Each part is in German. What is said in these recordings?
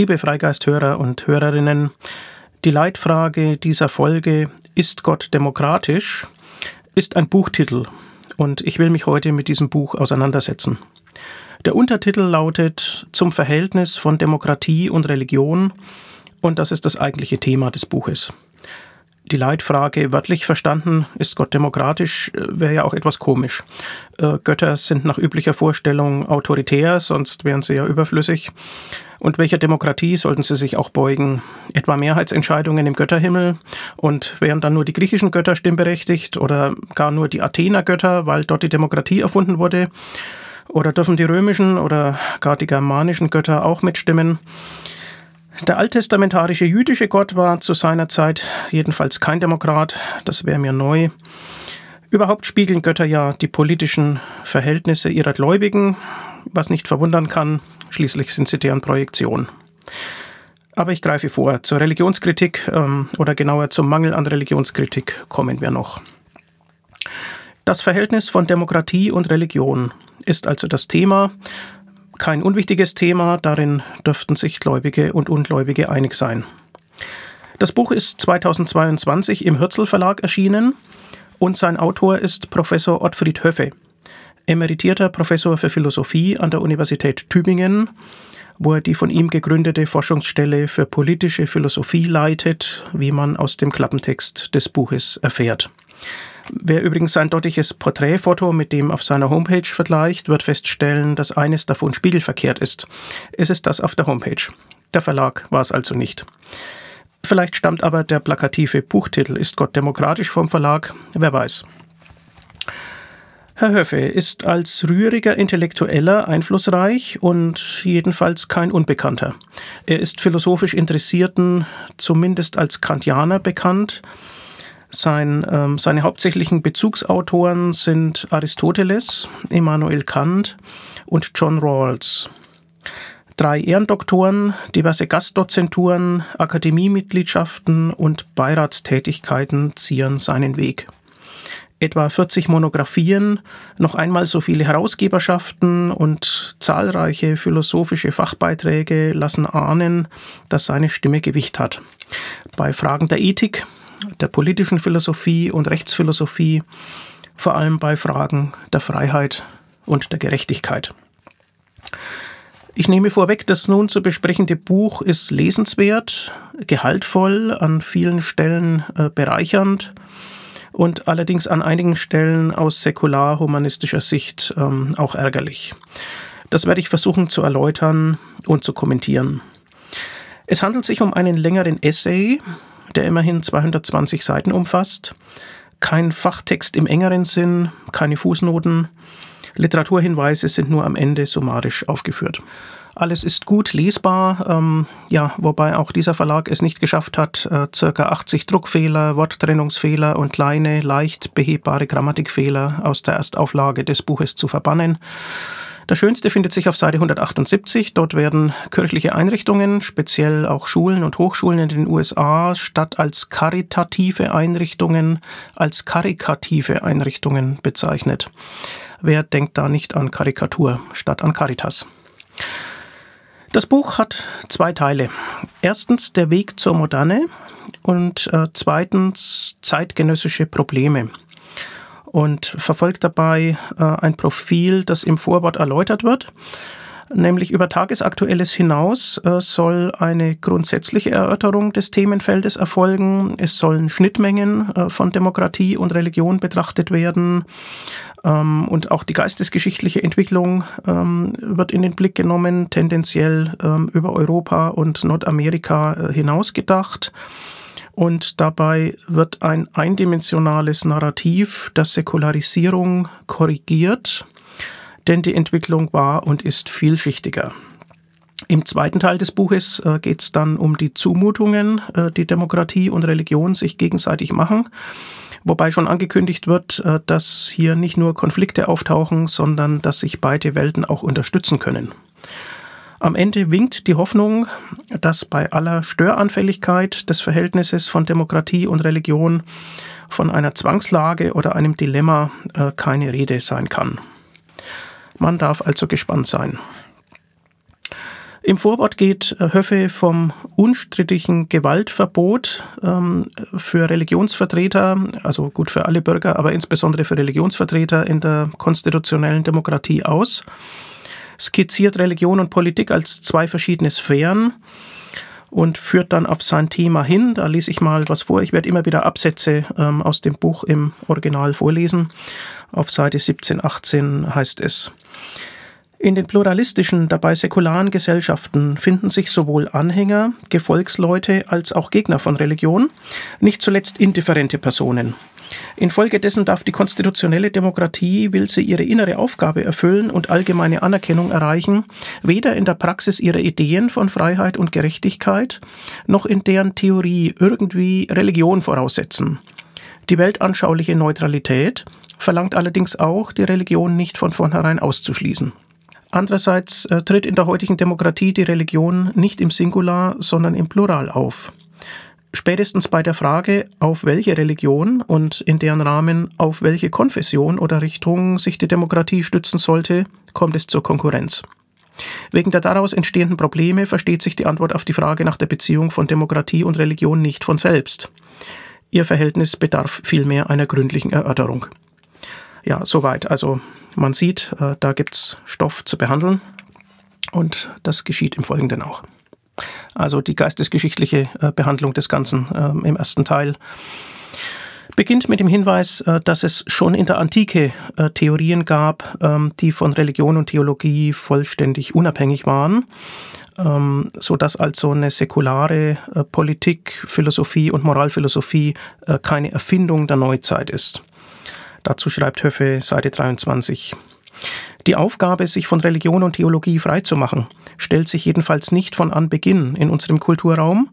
Liebe Freigeisthörer und Hörerinnen, die Leitfrage dieser Folge Ist Gott demokratisch? ist ein Buchtitel und ich will mich heute mit diesem Buch auseinandersetzen. Der Untertitel lautet Zum Verhältnis von Demokratie und Religion und das ist das eigentliche Thema des Buches. Die Leitfrage wörtlich verstanden, ist Gott demokratisch, wäre ja auch etwas komisch. Äh, Götter sind nach üblicher Vorstellung autoritär, sonst wären sie ja überflüssig. Und welcher Demokratie sollten sie sich auch beugen? Etwa Mehrheitsentscheidungen im Götterhimmel? Und wären dann nur die griechischen Götter stimmberechtigt oder gar nur die Athener Götter, weil dort die Demokratie erfunden wurde? Oder dürfen die römischen oder gar die germanischen Götter auch mitstimmen? Der alttestamentarische jüdische Gott war zu seiner Zeit jedenfalls kein Demokrat, das wäre mir neu. Überhaupt spiegeln Götter ja die politischen Verhältnisse ihrer Gläubigen, was nicht verwundern kann, schließlich sind sie deren Projektion. Aber ich greife vor, zur Religionskritik ähm, oder genauer zum Mangel an Religionskritik kommen wir noch. Das Verhältnis von Demokratie und Religion ist also das Thema, kein unwichtiges Thema, darin dürften sich Gläubige und Ungläubige einig sein. Das Buch ist 2022 im Hürzel Verlag erschienen und sein Autor ist Professor Ottfried Höffe, emeritierter Professor für Philosophie an der Universität Tübingen, wo er die von ihm gegründete Forschungsstelle für politische Philosophie leitet, wie man aus dem Klappentext des Buches erfährt. Wer übrigens sein dortiges Porträtfoto mit dem auf seiner Homepage vergleicht, wird feststellen, dass eines davon spiegelverkehrt ist. Es ist das auf der Homepage. Der Verlag war es also nicht. Vielleicht stammt aber der plakative Buchtitel Ist Gott demokratisch vom Verlag? Wer weiß. Herr Höffe ist als rühriger Intellektueller einflussreich und jedenfalls kein Unbekannter. Er ist philosophisch Interessierten zumindest als Kantianer bekannt sein, ähm, seine hauptsächlichen Bezugsautoren sind Aristoteles, Immanuel Kant und John Rawls. Drei Ehrendoktoren, diverse Gastdozenturen, Akademiemitgliedschaften und Beiratstätigkeiten zieren seinen Weg. Etwa 40 Monographien, noch einmal so viele Herausgeberschaften und zahlreiche philosophische Fachbeiträge lassen ahnen, dass seine Stimme Gewicht hat. Bei Fragen der Ethik der politischen Philosophie und Rechtsphilosophie, vor allem bei Fragen der Freiheit und der Gerechtigkeit. Ich nehme vorweg, das nun zu besprechende Buch ist lesenswert, gehaltvoll, an vielen Stellen äh, bereichernd und allerdings an einigen Stellen aus säkular-humanistischer Sicht ähm, auch ärgerlich. Das werde ich versuchen zu erläutern und zu kommentieren. Es handelt sich um einen längeren Essay, der immerhin 220 Seiten umfasst. Kein Fachtext im engeren Sinn, keine Fußnoten. Literaturhinweise sind nur am Ende summarisch aufgeführt. Alles ist gut lesbar, ähm, ja, wobei auch dieser Verlag es nicht geschafft hat, äh, circa 80 Druckfehler, Worttrennungsfehler und kleine, leicht behebbare Grammatikfehler aus der Erstauflage des Buches zu verbannen. Das Schönste findet sich auf Seite 178. Dort werden kirchliche Einrichtungen, speziell auch Schulen und Hochschulen in den USA, statt als karitative Einrichtungen als karikative Einrichtungen bezeichnet. Wer denkt da nicht an Karikatur statt an Caritas? Das Buch hat zwei Teile. Erstens der Weg zur Moderne und äh, zweitens zeitgenössische Probleme und verfolgt dabei äh, ein Profil, das im Vorwort erläutert wird. Nämlich über Tagesaktuelles hinaus äh, soll eine grundsätzliche Erörterung des Themenfeldes erfolgen. Es sollen Schnittmengen äh, von Demokratie und Religion betrachtet werden. Ähm, und auch die geistesgeschichtliche Entwicklung ähm, wird in den Blick genommen, tendenziell ähm, über Europa und Nordamerika äh, hinaus gedacht und dabei wird ein eindimensionales Narrativ der Säkularisierung korrigiert, denn die Entwicklung war und ist vielschichtiger. Im zweiten Teil des Buches äh, geht es dann um die Zumutungen, äh, die Demokratie und Religion sich gegenseitig machen, wobei schon angekündigt wird, äh, dass hier nicht nur Konflikte auftauchen, sondern dass sich beide Welten auch unterstützen können. Am Ende winkt die Hoffnung, dass bei aller Störanfälligkeit des Verhältnisses von Demokratie und Religion von einer Zwangslage oder einem Dilemma äh, keine Rede sein kann. Man darf also gespannt sein. Im Vorwort geht äh, Höffe vom unstrittigen Gewaltverbot ähm, für Religionsvertreter, also gut für alle Bürger, aber insbesondere für Religionsvertreter in der konstitutionellen Demokratie aus, skizziert Religion und Politik als zwei verschiedene Sphären und führt dann auf sein Thema hin. Da lese ich mal was vor. Ich werde immer wieder Absätze ähm, aus dem Buch im Original vorlesen. Auf Seite 17, 18 heißt es. In den pluralistischen, dabei säkularen Gesellschaften finden sich sowohl Anhänger, Gefolgsleute als auch Gegner von Religion, nicht zuletzt indifferente Personen. Infolgedessen darf die konstitutionelle Demokratie, will sie ihre innere Aufgabe erfüllen und allgemeine Anerkennung erreichen, weder in der Praxis ihrer Ideen von Freiheit und Gerechtigkeit, noch in deren Theorie irgendwie Religion voraussetzen. Die weltanschauliche Neutralität verlangt allerdings auch, die Religion nicht von vornherein auszuschließen. Andererseits äh, tritt in der heutigen Demokratie die Religion nicht im Singular, sondern im Plural auf. Spätestens bei der Frage, auf welche Religion und in deren Rahmen auf welche Konfession oder Richtung sich die Demokratie stützen sollte, kommt es zur Konkurrenz. Wegen der daraus entstehenden Probleme versteht sich die Antwort auf die Frage nach der Beziehung von Demokratie und Religion nicht von selbst. Ihr Verhältnis bedarf vielmehr einer gründlichen Erörterung. Ja, soweit. Also man sieht, äh, da gibt es Stoff zu behandeln und das geschieht im Folgenden auch. Also die geistesgeschichtliche äh, Behandlung des Ganzen ähm, im ersten Teil beginnt mit dem Hinweis, äh, dass es schon in der Antike Theorien gab, ähm, die von Religion und Theologie vollständig unabhängig waren, ähm, so dass also eine säkulare Politik, Philosophie und Moralphilosophie keine Erfindung der Neuzeit ist. Dazu schreibt Höffe Seite 23. Die Aufgabe, sich von Religion und Theologie freizumachen, stellt sich jedenfalls nicht von Anbeginn in unserem Kulturraum,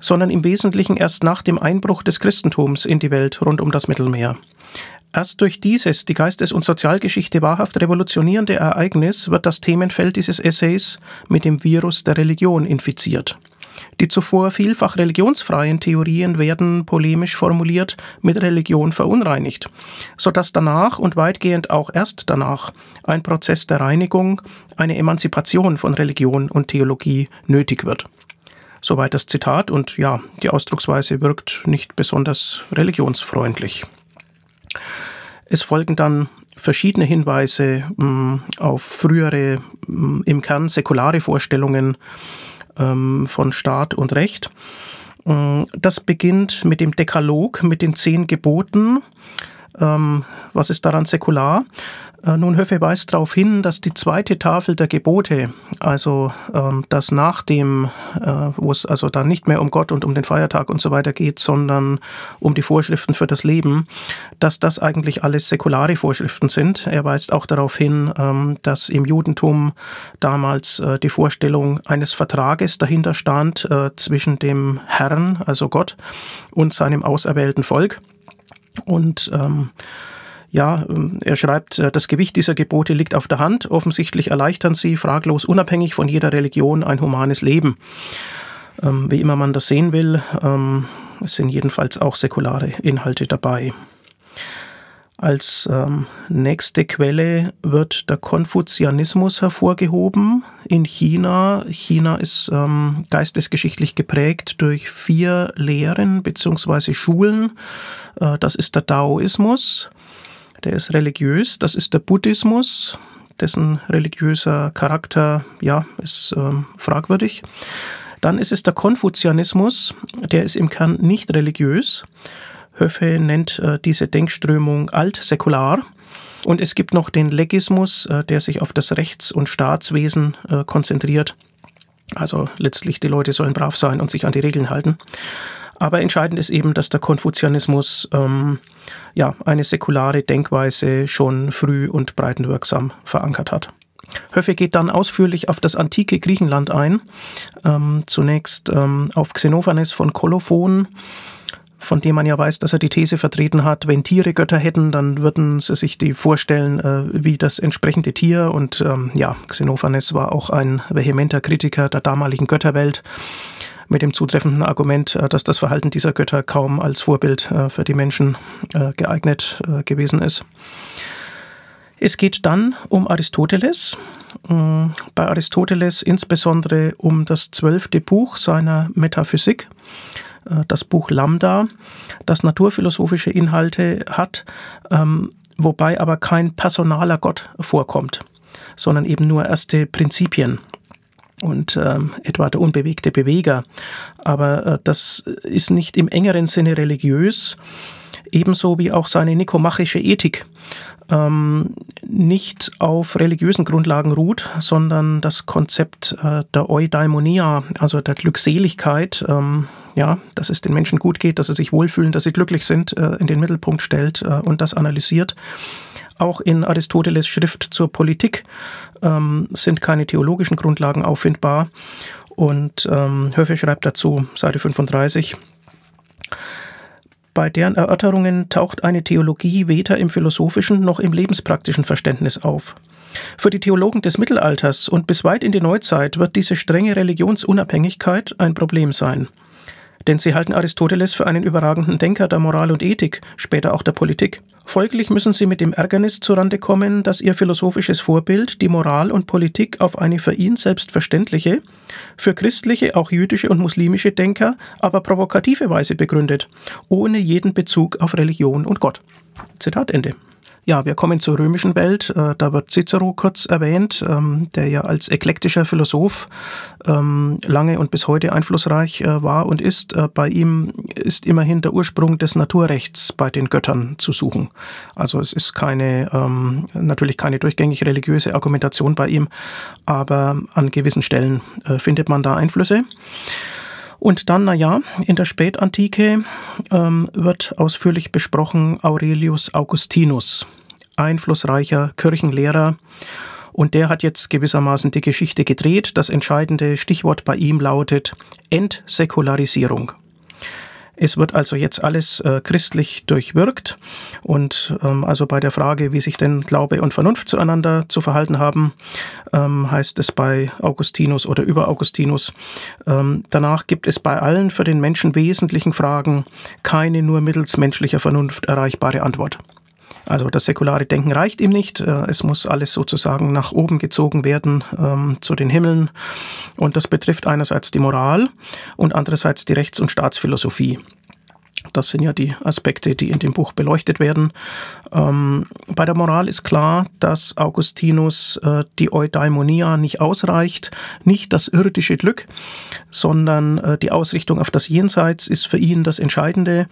sondern im Wesentlichen erst nach dem Einbruch des Christentums in die Welt rund um das Mittelmeer. Erst durch dieses die Geistes- und Sozialgeschichte wahrhaft revolutionierende Ereignis wird das Themenfeld dieses Essays mit dem Virus der Religion infiziert. Die zuvor vielfach religionsfreien Theorien werden, polemisch formuliert, mit Religion verunreinigt, sodass danach und weitgehend auch erst danach ein Prozess der Reinigung, eine Emanzipation von Religion und Theologie nötig wird. Soweit das Zitat und ja, die Ausdrucksweise wirkt nicht besonders religionsfreundlich. Es folgen dann verschiedene Hinweise mh, mm, auf frühere, mh, mm, im Kern säkulare Vorstellungen von Staat und Recht. Mm, das beginnt mit dem Dekalog, mit den zehn Geboten. Ähm, was ist daran säkular? Äh, nun, Höffe weist darauf hin, dass die zweite Tafel der Gebote, also ähm, das nach dem, äh, wo es also dann nicht mehr um Gott und um den Feiertag und so weiter geht, sondern um die Vorschriften für das Leben, dass das eigentlich alles säkulare Vorschriften sind. Er weist auch darauf hin, ähm, dass im Judentum damals äh, die Vorstellung eines Vertrages dahinter stand zwischen dem Herrn, also Gott, und seinem auserwählten Volk. Und ähm, ja, ähm, er schreibt, äh, das Gewicht dieser Gebote liegt auf der Hand. Offensichtlich erleichtern sie fraglos unabhängig von jeder Religion ein humanes Leben. Ähm, wie immer man das sehen will, ähm, es sind jedenfalls auch säkulare Inhalte dabei. Als ähm, nächste Quelle wird der Konfuzianismus hervorgehoben in China. China ist ähm, geistesgeschichtlich geprägt durch vier Lehren bzw. Schulen. Äh, das ist der Daoismus, der ist religiös, das ist der Buddhismus, dessen religiöser Charakter ja ist ähm, fragwürdig. Dann ist es der Konfuzianismus, der ist im Kern nicht religiös. Höffe nennt äh, diese Denkströmung altsäkular. Und es gibt noch den Legismus, äh, der sich auf das Rechts- und Staatswesen äh, konzentriert. Also letztlich die Leute sollen brav sein und sich an die Regeln halten. Aber entscheidend ist eben, dass der Konfuzianismus ähm, ja, eine säkulare Denkweise schon früh und breitenwirksam verankert hat. Höffe geht dann ausführlich auf das antike Griechenland ein. Ähm, zunächst ähm, auf Xenophanes von Kolophon, von dem man ja weiß, dass er die These vertreten hat, wenn Tiere Götter hätten, dann würden sie sich die vorstellen äh, wie das entsprechende Tier. Und ähm, ja, Xenophanes war auch ein vehementer Kritiker der damaligen Götterwelt mit dem zutreffenden Argument, äh, dass das Verhalten dieser Götter kaum als Vorbild äh, für die Menschen äh, geeignet gewesen ist. Es geht dann um Aristoteles. Mm, bei Aristoteles insbesondere um das zwölfte Buch seiner Metaphysik, das Buch Lambda, das naturphilosophische Inhalte hat, ähm, wobei aber kein personaler Gott vorkommt, sondern eben nur erste Prinzipien und ähm, etwa der unbewegte Beweger. Aber äh, das ist nicht im engeren Sinne religiös, ebenso wie auch seine nikomachische Ethik ähm, nicht auf religiösen Grundlagen ruht, sondern das Konzept äh, der Eudaimonia, also der Glückseligkeit, ähm, ja, dass es den Menschen gut geht, dass sie sich wohlfühlen, dass sie glücklich sind, äh, in den Mittelpunkt stellt äh, und das analysiert. Auch in Aristoteles Schrift zur Politik ähm, sind keine theologischen Grundlagen auffindbar. Und ähm, Höfe schreibt dazu, Seite 35, bei deren Erörterungen taucht eine Theologie weder im philosophischen noch im lebenspraktischen Verständnis auf. Für die Theologen des Mittelalters und bis weit in die Neuzeit wird diese strenge Religionsunabhängigkeit ein Problem sein denn sie halten Aristoteles für einen überragenden Denker der Moral und Ethik, später auch der Politik. Folglich müssen sie mit dem Ärgernis zurande kommen, dass ihr philosophisches Vorbild die Moral und Politik auf eine für ihn selbstverständliche, für christliche, auch jüdische und muslimische Denker aber provokative Weise begründet, ohne jeden Bezug auf Religion und Gott. Zitat Ende. Ja, wir kommen zur römischen Welt. Äh, da wird Cicero kurz erwähnt, ähm, der ja als eklektischer Philosoph ähm, lange und bis heute einflussreich äh, war und ist. Äh, bei ihm ist immerhin der Ursprung des Naturrechts bei den Göttern zu suchen. Also es ist keine, ähm, natürlich keine durchgängig religiöse Argumentation bei ihm, aber an gewissen Stellen findet man da Einflüsse. Und dann, naja, in der Spätantike ähm, wird ausführlich besprochen Aurelius Augustinus, einflussreicher Kirchenlehrer. Und der hat jetzt gewissermaßen die Geschichte gedreht. Das entscheidende Stichwort bei ihm lautet Entsäkularisierung. Es wird also jetzt alles äh, christlich durchwirkt und ähm, also bei der Frage, wie sich denn Glaube und Vernunft zueinander zu verhalten haben, ähm, heißt es bei Augustinus oder über Augustinus. Ähm, danach gibt es bei allen für den Menschen wesentlichen Fragen keine nur mittels menschlicher Vernunft erreichbare Antwort. Also das säkulare Denken reicht ihm nicht. Äh, es muss alles sozusagen nach oben gezogen werden ähm, zu den Himmeln. Und das betrifft einerseits die Moral und andererseits die Rechts- und Staatsphilosophie. Das sind ja die Aspekte, die in dem Buch beleuchtet werden. Ähm, bei der Moral ist klar, dass Augustinus äh, die Eudaimonia nicht ausreicht, nicht das irdische Glück, sondern äh, die Ausrichtung auf das Jenseits ist für ihn das Entscheidende.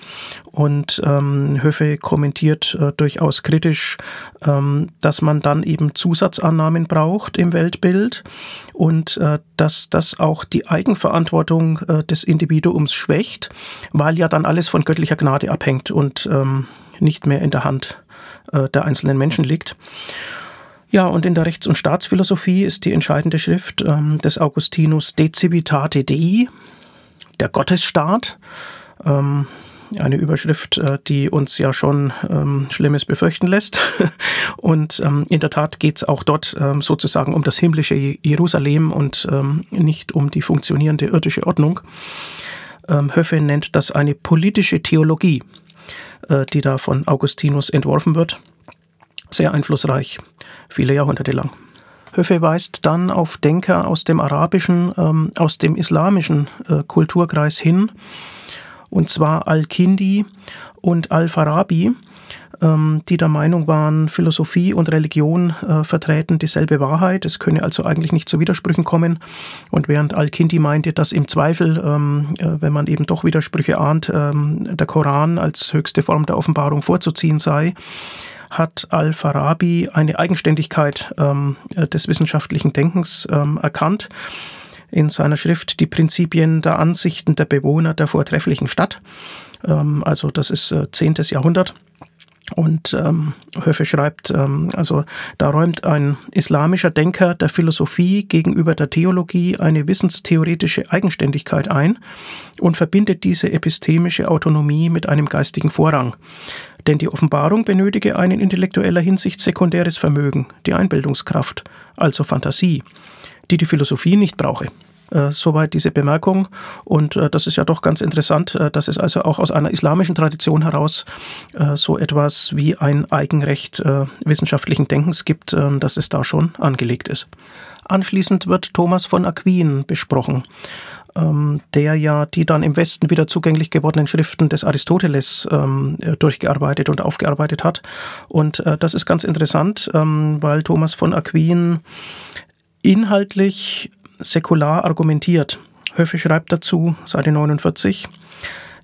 Und ähm, Höfe kommentiert äh, durchaus kritisch, ähm, dass man dann eben Zusatzannahmen braucht im Weltbild und äh, dass das auch die Eigenverantwortung äh, des Individuums schwächt, weil ja dann alles von göttlicher Gnade abhängt und ähm, nicht mehr in der Hand äh, der einzelnen Menschen liegt. Ja, und in der Rechts- und Staatsphilosophie ist die entscheidende Schrift ähm, des Augustinus De Civitate Dei, der Gottesstaat. Ähm, eine Überschrift, äh, die uns ja schon ähm, Schlimmes befürchten lässt. Und ähm, in der Tat geht es auch dort ähm, sozusagen um das himmlische Jerusalem und ähm, nicht um die funktionierende irdische Ordnung. Ähm, Höffe nennt das eine politische Theologie, äh, die da von Augustinus entworfen wird. Sehr einflussreich, viele Jahrhunderte lang. Höffe weist dann auf Denker aus dem arabischen, ähm, aus dem islamischen äh, Kulturkreis hin, und zwar Al-Kindi und Al-Farabi, die der Meinung waren, Philosophie und Religion äh, vertreten dieselbe Wahrheit. Es könne also eigentlich nicht zu Widersprüchen kommen. Und während Al-Kindi meinte, dass im Zweifel, ähm, äh, wenn man eben doch Widersprüche ahnt, ähm, der Koran als höchste Form der Offenbarung vorzuziehen sei, hat Al-Farabi eine Eigenständigkeit des wissenschaftlichen Denkens erkannt in seiner Schrift Die Prinzipien der Ansichten der Bewohner der vortrefflichen Stadt. Ähm, also das ist äh, 10. Jahrhundert. Und ähm, Höfe schreibt, ähm, also da räumt ein islamischer Denker der Philosophie gegenüber der Theologie eine wissenstheoretische Eigenständigkeit ein und verbindet diese epistemische Autonomie mit einem geistigen Vorrang. Denn die Offenbarung benötige ein in intellektueller Hinsicht sekundäres Vermögen, die Einbildungskraft, also Fantasie die die Philosophie nicht brauche. Äh, soweit diese Bemerkung. Und äh, das ist ja doch ganz interessant, äh, dass es also auch aus einer islamischen Tradition heraus äh, so etwas wie ein Eigenrecht äh, wissenschaftlichen Denkens gibt, äh, dass es da schon angelegt ist. Anschließend wird Thomas von Aquin besprochen, ähm, der ja die dann im Westen wieder zugänglich gewordenen Schriften des Aristoteles ähm, durchgearbeitet und aufgearbeitet hat. Und das ist ganz interessant, ähm, weil Thomas von Aquin inhaltlich säkular argumentiert. Höfe schreibt dazu, Seite 49,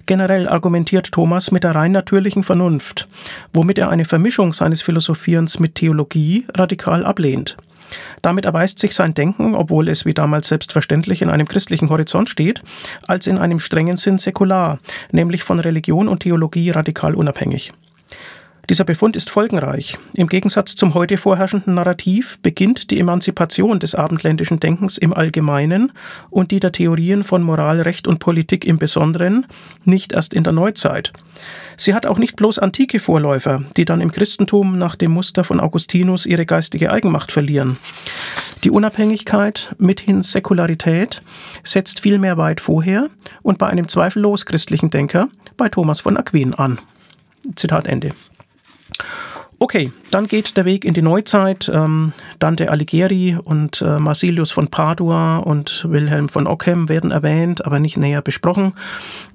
Generell argumentiert Thomas mit der rein natürlichen Vernunft, womit er eine Vermischung seines Philosophierens mit Theologie radikal ablehnt. Damit erweist sich sein Denken, obwohl es wie damals selbstverständlich in einem christlichen Horizont steht, als in einem strengen Sinn säkular, nämlich von Religion und Theologie radikal unabhängig. Dieser Befund ist folgenreich. Im Gegensatz zum heute vorherrschenden Narrativ beginnt die Emanzipation des abendländischen Denkens im Allgemeinen und die der Theorien von Moral, Recht und Politik im Besonderen nicht erst in der Neuzeit. Sie hat auch nicht bloß antike Vorläufer, die dann im Christentum nach dem Muster von Augustinus ihre geistige Eigenmacht verlieren. Die Unabhängigkeit mithin Säkularität setzt vielmehr weit vorher und bei einem zweifellos christlichen Denker, bei Thomas von Aquin an. Zitat Ende. Okay, dann geht der Weg in die Neuzeit. Ähm, Dante Alighieri und äh, Marsilius von Padua und Wilhelm von Ockham werden erwähnt, aber nicht näher besprochen.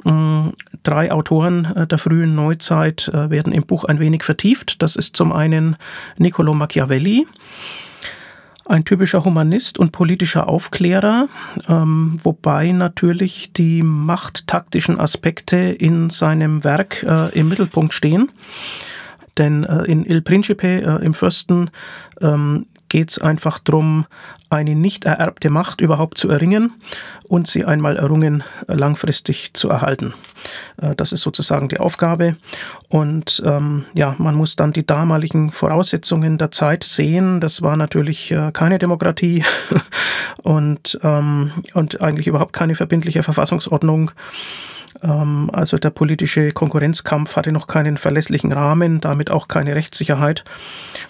Ähm, drei Autoren äh, der frühen Neuzeit äh, werden im Buch ein wenig vertieft. Das ist zum einen Niccolo Machiavelli, ein typischer Humanist und politischer Aufklärer, ähm, wobei natürlich die machttaktischen Aspekte in seinem Werk äh, im Mittelpunkt stehen. Denn äh, in Il Principe, äh, im Fürsten, ähm, geht es einfach darum, eine nicht ererbte Macht überhaupt zu erringen und sie einmal errungen äh, langfristig zu erhalten. Äh, das ist sozusagen die Aufgabe. Und ähm, ja, man muss dann die damaligen Voraussetzungen der Zeit sehen. Das war natürlich äh, keine Demokratie und, ähm, und eigentlich überhaupt keine verbindliche Verfassungsordnung. Ähm, also der politische Konkurrenzkampf hatte noch keinen verlässlichen Rahmen, damit auch keine Rechtssicherheit.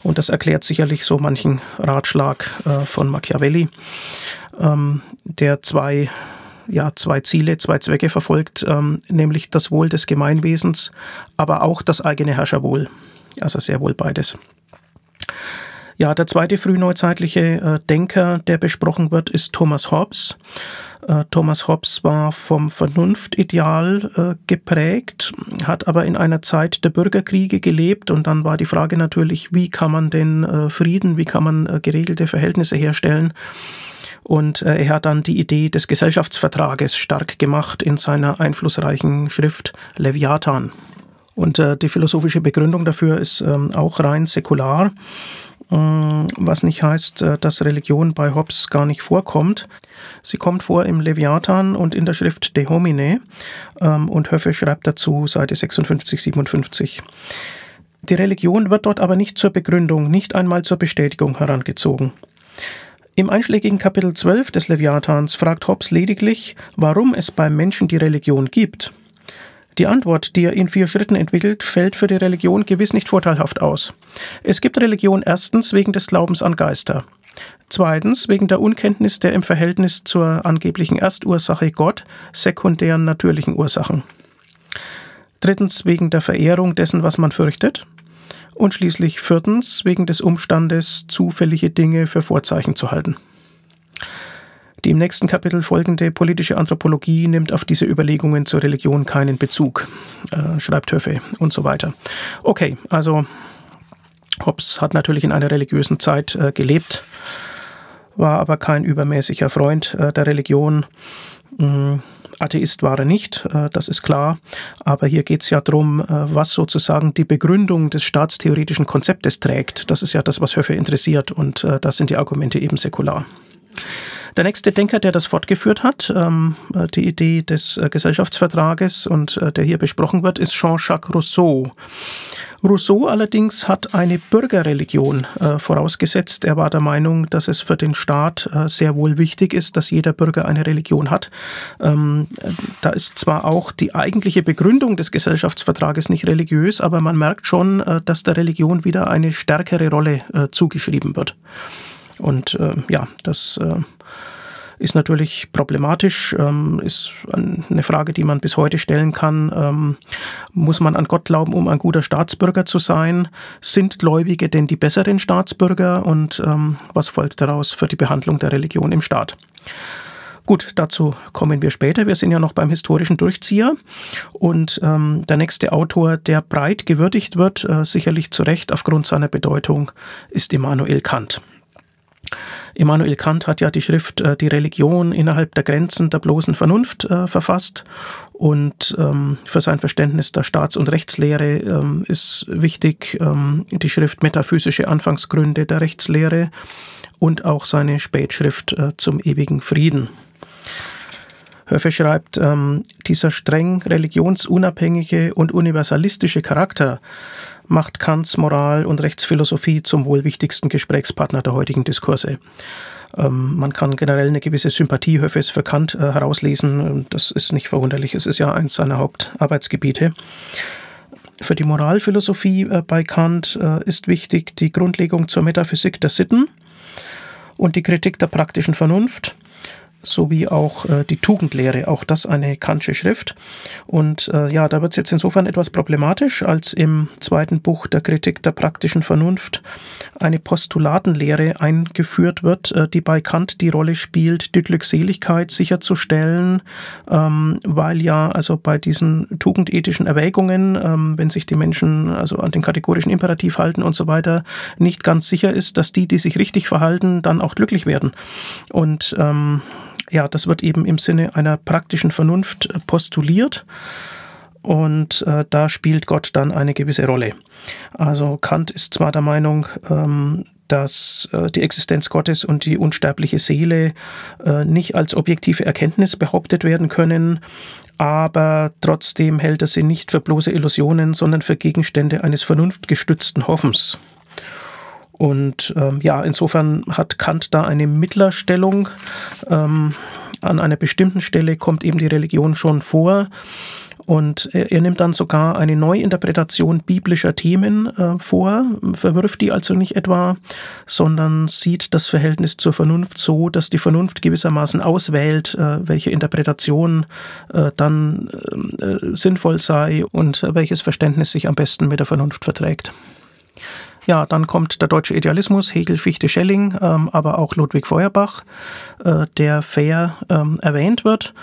Und das erklärt sicherlich so manchen Ratschlag äh, von Machiavelli, ähm, der zwei ja, zwei Ziele, zwei Zwecke verfolgt, ähm, nämlich das Wohl des Gemeinwesens, aber auch das eigene Herrscherwohl. Also sehr wohl beides. Ja, der zweite frühneuzeitliche äh, Denker, der besprochen wird, ist Thomas Hobbes. Äh, Thomas Hobbes war vom Vernunftideal äh, geprägt, hat aber in einer Zeit der Bürgerkriege gelebt und dann war die Frage natürlich, wie kann man den Frieden, wie kann man geregelte Verhältnisse herstellen? Und er hat dann die Idee des Gesellschaftsvertrages stark gemacht in seiner einflussreichen Schrift Leviathan. Und die philosophische Begründung dafür ist ähm, auch rein säkular, was nicht heißt, dass Religion bei Hobbes gar nicht vorkommt. Sie kommt vor im Leviathan und in der Schrift De Homine ähm, und Höffe schreibt dazu Seite 56, 57. Die Religion wird dort aber nicht zur Begründung, nicht einmal zur Bestätigung herangezogen. Im einschlägigen Kapitel 12 des Leviathans fragt Hobbes lediglich, warum es beim Menschen die Religion gibt. Die Antwort, die er in vier Schritten entwickelt, fällt für die Religion gewiss nicht vorteilhaft aus. Es gibt Religion erstens wegen des Glaubens an Geister. Zweitens wegen der Unkenntnis der im Verhältnis zur angeblichen Erstursache Gott sekundären natürlichen Ursachen. Drittens wegen der Verehrung dessen, was man fürchtet. Und schließlich viertens wegen des Umstandes, zufällige Dinge für Vorzeichen zu halten. Die im nächsten Kapitel folgende politische Anthropologie nimmt auf diese Überlegungen zur Religion keinen Bezug, äh, schreibt Höffe und so weiter. Okay, also Hobbes hat natürlich in einer religiösen Zeit äh, gelebt war aber kein übermäßiger Freund äh, der Religion. Mhm. Atheist war er nicht, äh, das ist klar. Aber hier geht es ja darum, äh, was sozusagen die Begründung des staatstheoretischen Konzeptes trägt. Das ist ja das, was Höffe interessiert und äh, da sind die Argumente eben säkular. Der nächste Denker, der das fortgeführt hat, ähm, äh, die Idee des äh, Gesellschaftsvertrages und äh, der hier besprochen wird, ist Jean-Jacques Rousseau. Rousseau allerdings hat eine Bürgerreligion äh, vorausgesetzt. Er war der Meinung, dass es für den Staat äh, sehr wohl wichtig ist, dass jeder Bürger eine Religion hat. Ähm, da ist zwar auch die eigentliche Begründung des Gesellschaftsvertrages nicht religiös, aber man merkt schon, äh, dass der Religion wieder eine stärkere Rolle zugeschrieben wird. Und ja, das ist natürlich problematisch, ähm, ist eine Frage, die man bis heute stellen kann. Ähm, muss man an Gott glauben, um ein guter Staatsbürger zu sein? Sind Gläubige denn die besseren Staatsbürger? Und ähm, was folgt daraus für die Behandlung der Religion im Staat? Gut, dazu kommen wir später. Wir sind ja noch beim historischen Durchzieher. Und ähm, der nächste Autor, der breit gewürdigt wird, äh, sicherlich zu Recht aufgrund seiner Bedeutung, ist Immanuel Kant. Immanuel Kant hat ja die Schrift äh, Die Religion innerhalb der Grenzen der bloßen Vernunft äh, verfasst und ähm, für sein Verständnis der Staats- und Rechtslehre ähm, ist wichtig ähm, die Schrift Metaphysische Anfangsgründe der Rechtslehre und auch seine Spätschrift äh, zum ewigen Frieden. Höfe schreibt, ähm, dieser streng religionsunabhängige und universalistische Charakter macht Kants Moral- und Rechtsphilosophie zum wohl wichtigsten Gesprächspartner der heutigen Diskurse. Ähm, man kann generell eine gewisse Sympathie Höfes für Kant äh, herauslesen. Das ist nicht verwunderlich. Es ist ja eins seiner Hauptarbeitsgebiete. Für die Moralphilosophie äh, bei Kant äh, ist wichtig die Grundlegung zur Metaphysik der Sitten und die Kritik der praktischen Vernunft sowie auch äh, die Tugendlehre, auch das eine Kantsche Schrift. Und äh, ja, da wird es jetzt insofern etwas problematisch, als im zweiten Buch der Kritik der praktischen Vernunft eine Postulatenlehre eingeführt wird, äh, die bei Kant die Rolle spielt, die Glückseligkeit sicherzustellen, ähm, weil ja also bei diesen tugendethischen Erwägungen, ähm, wenn sich die Menschen also an den kategorischen Imperativ halten und so weiter, nicht ganz sicher ist, dass die, die sich richtig verhalten, dann auch glücklich werden. Und ähm, ja, das wird eben im Sinne einer praktischen Vernunft äh, postuliert. Und äh, da spielt Gott dann eine gewisse Rolle. Also Kant ist zwar der Meinung, ähm, dass äh, die Existenz Gottes und die unsterbliche Seele äh, nicht als objektive Erkenntnis behauptet werden können, aber trotzdem hält er sie nicht für bloße Illusionen, sondern für Gegenstände eines vernunftgestützten Hoffens. Und ähm, ja, insofern hat Kant da eine Mittlerstellung. Ähm, an einer bestimmten Stelle kommt eben die Religion schon vor. Und er, nimmt dann sogar eine Neuinterpretation biblischer Themen äh, vor, verwirft die also nicht etwa, sondern sieht das Verhältnis zur Vernunft so, dass die Vernunft gewissermaßen auswählt, äh, welche Interpretation äh, dann äh, sinnvoll sei und welches Verständnis sich am besten mit der Vernunft verträgt. Ja, dann kommt der deutsche Idealismus, Hegel, Fichte, Schelling, ähm, aber auch Ludwig Feuerbach, äh, der fair ähm, erwähnt wird.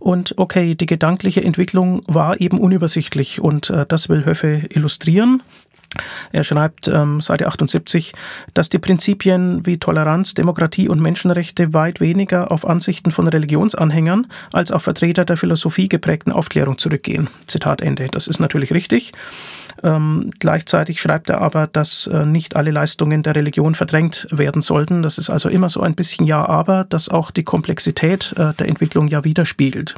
Und okay, die gedankliche Entwicklung war eben unübersichtlich und äh, das will Höffe illustrieren. Er schreibt ähm, Seite 78, dass die Prinzipien wie Toleranz, Demokratie und Menschenrechte weit weniger auf Ansichten von Religionsanhängern als auf Vertreter der Philosophie geprägten Aufklärung zurückgehen. Zitat Ende. Das ist natürlich richtig. Ähm, gleichzeitig schreibt er aber, dass äh, nicht alle Leistungen der Religion verdrängt werden sollten. Das ist also immer so ein bisschen Ja, aber, das auch die Komplexität äh, der Entwicklung ja widerspiegelt.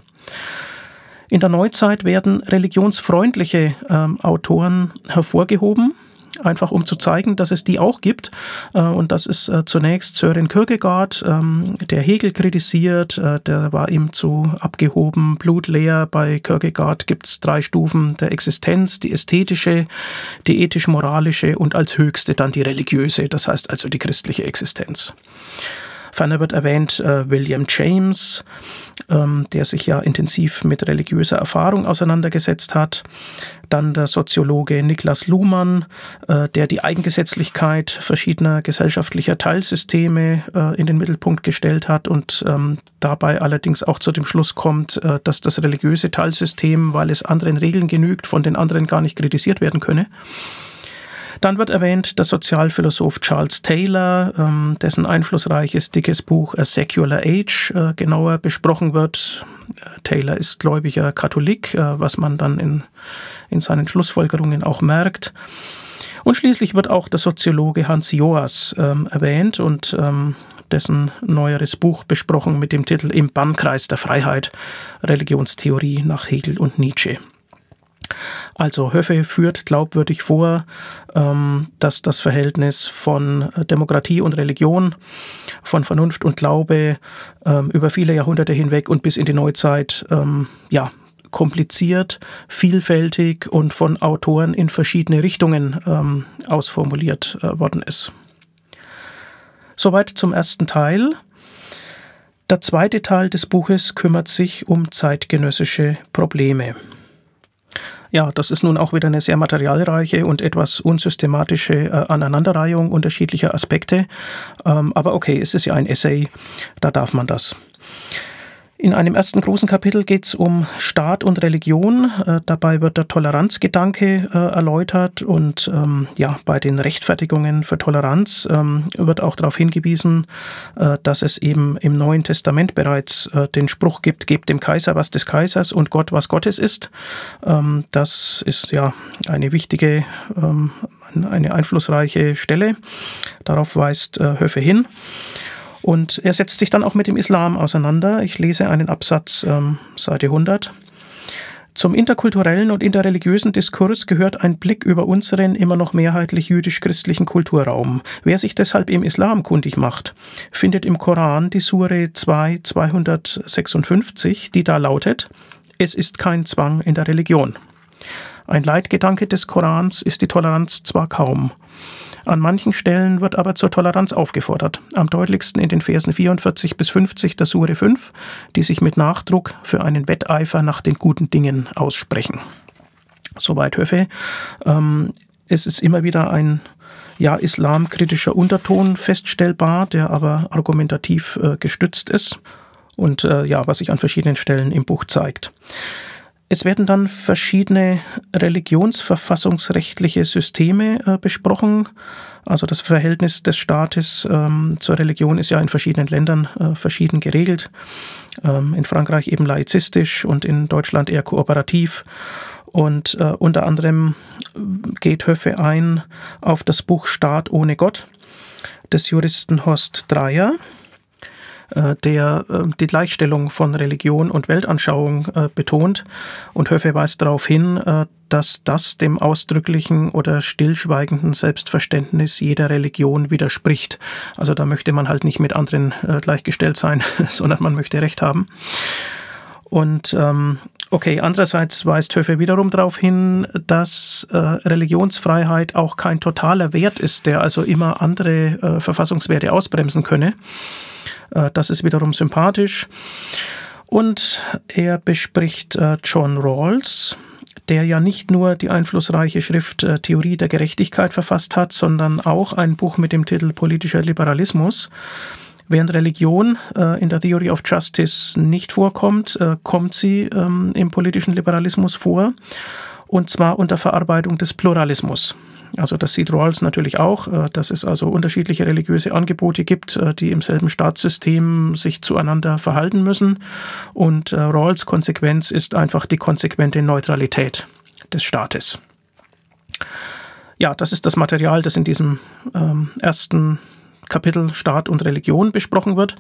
In der Neuzeit werden religionsfreundliche ähm, Autoren hervorgehoben, einfach um zu zeigen, dass es die auch gibt. Äh, und das ist äh, zunächst Sören Kierkegaard, ähm, der Hegel kritisiert, äh, der war ihm zu abgehoben, blutleer. Bei Kierkegaard gibt es drei Stufen der Existenz, die ästhetische, die ethisch-moralische und als höchste dann die religiöse, das heißt also die christliche Existenz. Ferner wird erwähnt äh, William James, ähm, der sich ja intensiv mit religiöser Erfahrung auseinandergesetzt hat. Dann der Soziologe Niklas Luhmann, äh, der die Eigengesetzlichkeit verschiedener gesellschaftlicher Teilsysteme äh, in den Mittelpunkt gestellt hat und ähm, dabei allerdings auch zu dem Schluss kommt, äh, dass das religiöse Teilsystem, weil es anderen Regeln genügt, von den anderen gar nicht kritisiert werden könne. Dann wird erwähnt der Sozialphilosoph Charles Taylor, ähm, dessen einflussreiches dickes Buch A Secular Age äh, genauer besprochen wird. Äh, Taylor ist gläubiger Katholik, äh, was man dann in, in seinen Schlussfolgerungen auch merkt. Und schließlich wird auch der Soziologe Hans Joas ähm, erwähnt und ähm, dessen neueres Buch besprochen mit dem Titel Im Bannkreis der Freiheit, Religionstheorie nach Hegel und Nietzsche. Also Höffe führt glaubwürdig vor, ähm, dass das Verhältnis von Demokratie und Religion, von Vernunft und Glaube ähm, über viele Jahrhunderte hinweg und bis in die Neuzeit ähm, ja, kompliziert, vielfältig und von Autoren in verschiedene Richtungen ausformuliert äh, worden ist. Soweit zum ersten Teil. Der zweite Teil des Buches kümmert sich um zeitgenössische Probleme. Ja, das ist nun auch wieder eine sehr materialreiche und etwas unsystematische äh, Aneinanderreihung unterschiedlicher Aspekte. Ähm, aber okay, es ist ja ein Essay, da darf man das. In einem ersten großen Kapitel geht es um Staat und Religion. Äh, dabei wird der Toleranzgedanke äh, erläutert und ähm, ja, bei den Rechtfertigungen für Toleranz ähm, wird auch darauf hingewiesen, äh, dass es eben im Neuen Testament bereits äh, den Spruch gibt, gebt dem Kaiser was des Kaisers und Gott was Gottes ist. Ähm, das ist ja eine wichtige, ähm, eine einflussreiche Stelle. Darauf weist äh, Höfe hin. Und er setzt sich dann auch mit dem Islam auseinander. Ich lese einen Absatz, ähm, Seite 100. Zum interkulturellen und interreligiösen Diskurs gehört ein Blick über unseren immer noch mehrheitlich jüdisch-christlichen Kulturraum. Wer sich deshalb im Islam kundig macht, findet im Koran die Sure 2, 256, die da lautet, es ist kein Zwang in der Religion. Ein Leitgedanke des Korans ist die Toleranz zwar kaum, an manchen Stellen wird aber zur Toleranz aufgefordert. Am deutlichsten in den Versen 44 bis 50 der Sure 5, die sich mit Nachdruck für einen Wetteifer nach den guten Dingen aussprechen. Soweit Höfe. Ähm, es ist immer wieder ein ja, islamkritischer Unterton feststellbar, der aber argumentativ äh, gestützt ist und äh, ja, was sich an verschiedenen Stellen im Buch zeigt. Es werden dann verschiedene religionsverfassungsrechtliche Systeme äh, besprochen. Also das Verhältnis des Staates ähm, zur Religion ist ja in verschiedenen Ländern äh, verschieden geregelt. Ähm, in Frankreich eben laizistisch und in Deutschland eher kooperativ. Und äh, unter anderem geht Höffe ein auf das Buch Staat ohne Gott des Juristen Horst Dreyer. Äh, der ähm, die Gleichstellung von Religion und Weltanschauung äh, betont. Und Höfe weist darauf hin, äh, dass das dem ausdrücklichen oder stillschweigenden Selbstverständnis jeder Religion widerspricht. Also da möchte man halt nicht mit anderen gleichgestellt sein, sondern man möchte Recht haben. Und ähm, okay, andererseits weist Höfe wiederum darauf hin, dass äh, Religionsfreiheit auch kein totaler Wert ist, der also immer andere äh, Verfassungswerte ausbremsen könne. Äh, das ist wiederum sympathisch. Und er bespricht äh, John Rawls, der ja nicht nur die einflussreiche Schrift äh, Theorie der Gerechtigkeit verfasst hat, sondern auch ein Buch mit dem Titel Politischer Liberalismus. Während Religion in der Theory of Justice nicht vorkommt, kommt sie ähm, im politischen Liberalismus vor, und zwar unter Verarbeitung des Pluralismus. Also das sieht Rawls natürlich auch, äh, dass es also unterschiedliche religiöse Angebote gibt, äh, die im selben Staatssystem sich zueinander verhalten müssen. Und äh, Rawls Konsequenz ist einfach die konsequente Neutralität des Staates. Ja, das ist das Material, das in diesem ähm, ersten Kapitel Staat und Religion besprochen wird.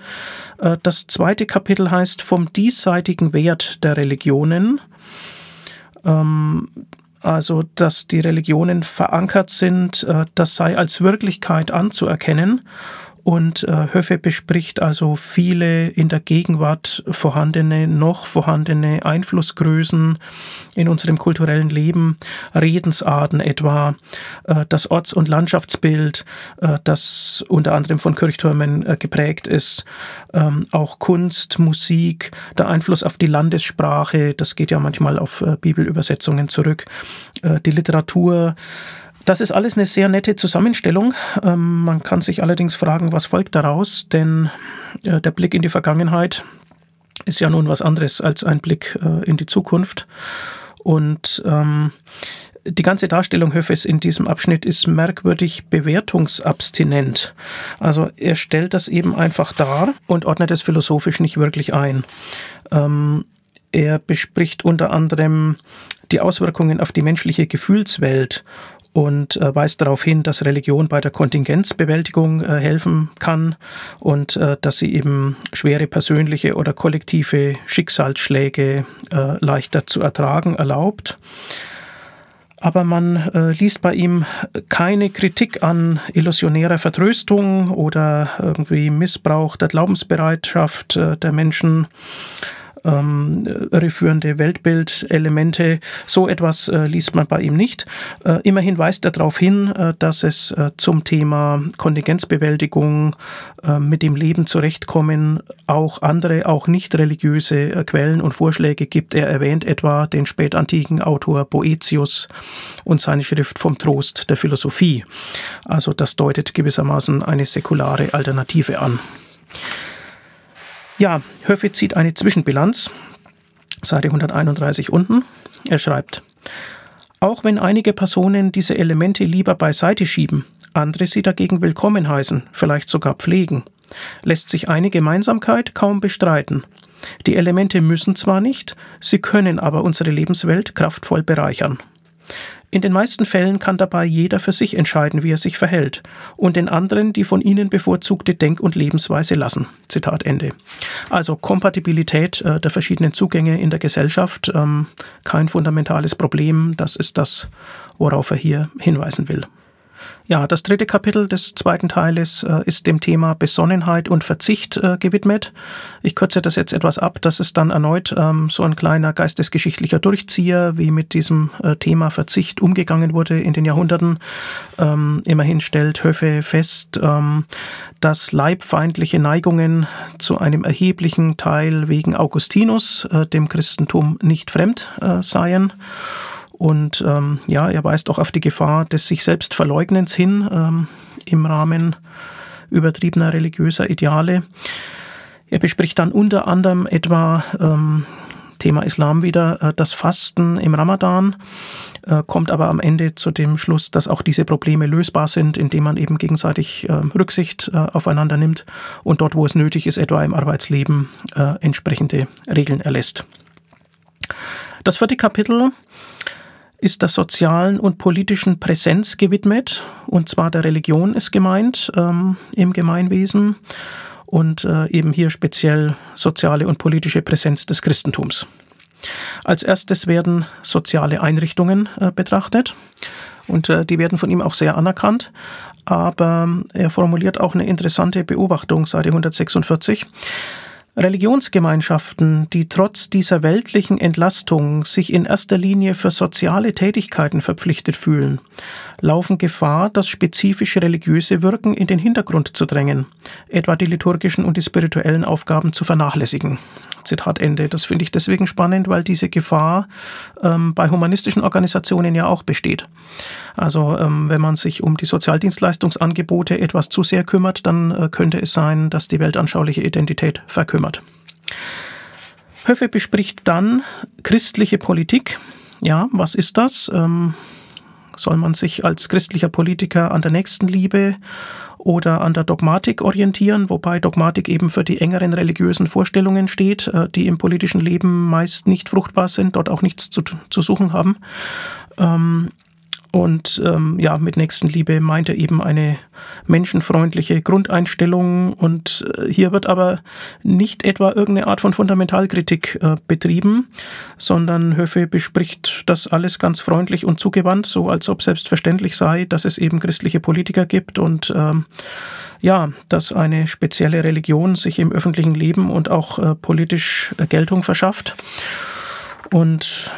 Das zweite Kapitel heißt vom diesseitigen Wert der Religionen. Also dass die Religionen verankert sind, äh, das sei als Wirklichkeit anzuerkennen und äh, Höffe bespricht also viele in der Gegenwart vorhandene, noch vorhandene Einflussgrößen in unserem kulturellen Leben, Redensarten etwa, äh, das Orts- und Landschaftsbild, äh, das unter anderem von Kirchtürmen äh, geprägt ist, ähm, auch Kunst, Musik, der Einfluss auf die Landessprache, das geht ja manchmal auf äh, Bibelübersetzungen zurück, äh, die Literatur, das ist alles eine sehr nette Zusammenstellung. Ähm, man kann sich allerdings fragen, was folgt daraus, denn äh, der Blick in die Vergangenheit ist ja nun was anderes als ein Blick äh, in die Zukunft. Und ähm, die ganze Darstellung Höfes in diesem Abschnitt ist merkwürdig bewertungsabstinent. Also er stellt das eben einfach dar und ordnet es philosophisch nicht wirklich ein. Ähm, er bespricht unter anderem die Auswirkungen auf die menschliche Gefühlswelt und äh, weist darauf hin, dass Religion bei der Kontingenzbewältigung äh, helfen kann und äh, dass sie eben schwere persönliche oder kollektive Schicksalsschläge äh, leichter zu ertragen erlaubt. Aber man äh, liest bei ihm keine Kritik an illusionärer Vertröstung oder irgendwie Missbrauch der Glaubensbereitschaft äh, der Menschen ähm, irreführende Weltbildelemente. So etwas äh, liest man bei ihm nicht. Äh, immerhin weist er darauf hin, äh, dass es äh, zum Thema Kontingenzbewältigung, äh, mit dem Leben zurechtkommen, auch andere, auch nicht religiöse äh, Quellen und Vorschläge gibt. Er erwähnt etwa den spätantiken Autor Boetius und seine Schrift vom Trost der Philosophie. Also das deutet gewissermaßen eine säkulare Alternative an. Ja, Höffe zieht eine Zwischenbilanz, Seite 131 unten. Er schreibt, auch wenn einige Personen diese Elemente lieber beiseite schieben, andere sie dagegen willkommen heißen, vielleicht sogar pflegen, lässt sich eine Gemeinsamkeit kaum bestreiten. Die Elemente müssen zwar nicht, sie können aber unsere Lebenswelt kraftvoll bereichern. In den meisten Fällen kann dabei jeder für sich entscheiden, wie er sich verhält und den anderen die von ihnen bevorzugte Denk- und Lebensweise lassen. Zitat Ende. Also Kompatibilität äh, der verschiedenen Zugänge in der Gesellschaft, ähm, kein fundamentales Problem, das ist das, worauf er hier hinweisen will. Ja, das dritte Kapitel des zweiten Teiles äh, ist dem Thema Besonnenheit und Verzicht äh, gewidmet. Ich kürze das jetzt etwas ab. Das ist dann erneut ähm, so ein kleiner geistesgeschichtlicher Durchzieher, wie mit diesem äh, Thema Verzicht umgegangen wurde in den Jahrhunderten. Ähm, immerhin stellt Höfe fest, ähm, dass leibfeindliche Neigungen zu einem erheblichen Teil wegen Augustinus äh, dem Christentum nicht fremd äh, seien. Und ähm, ja, er weist auch auf die Gefahr des sich selbst Verleugnens hin ähm, im Rahmen übertriebener religiöser Ideale. Er bespricht dann unter anderem etwa ähm, Thema Islam wieder äh, das Fasten im Ramadan, äh, kommt aber am Ende zu dem Schluss, dass auch diese Probleme lösbar sind, indem man eben gegenseitig äh, Rücksicht aufeinander nimmt und dort, wo es nötig ist, etwa im Arbeitsleben, äh, entsprechende Regeln erlässt. Das vierte Kapitel ist der sozialen und politischen Präsenz gewidmet, und zwar der Religion ist gemeint ähm, im Gemeinwesen und äh, eben hier speziell soziale und politische Präsenz des Christentums. Als erstes werden soziale Einrichtungen äh, betrachtet und äh, die werden von ihm auch sehr anerkannt, aber er formuliert auch eine interessante Beobachtung, Seite 146. Religionsgemeinschaften, die trotz dieser weltlichen Entlastung sich in erster Linie für soziale Tätigkeiten verpflichtet fühlen, laufen Gefahr, das spezifische religiöse Wirken in den Hintergrund zu drängen, etwa die liturgischen und die spirituellen Aufgaben zu vernachlässigen. Zitat Ende. Das finde ich deswegen spannend, weil diese Gefahr ähm, bei humanistischen Organisationen ja auch besteht. Also ähm, wenn man sich um die Sozialdienstleistungsangebote etwas zu sehr kümmert, dann äh, könnte es sein, dass die weltanschauliche Identität verkümmert. Höffe bespricht dann christliche Politik. Ja, was ist das? Ähm, soll man sich als christlicher Politiker an der Nächstenliebe oder an der Dogmatik orientieren, wobei Dogmatik eben für die engeren religiösen Vorstellungen steht, äh, die im politischen Leben meist nicht fruchtbar sind, dort auch nichts zu, zu suchen haben. Ähm, und ähm, ja, mit Nächstenliebe meint er eben eine menschenfreundliche Grundeinstellung. Und äh, hier wird aber nicht etwa irgendeine Art von Fundamentalkritik äh, betrieben, sondern Höfe bespricht das alles ganz freundlich und zugewandt, so als ob selbstverständlich sei, dass es eben christliche Politiker gibt und ähm, ja, dass eine spezielle Religion sich im öffentlichen Leben und auch äh, politisch Geltung verschafft. Und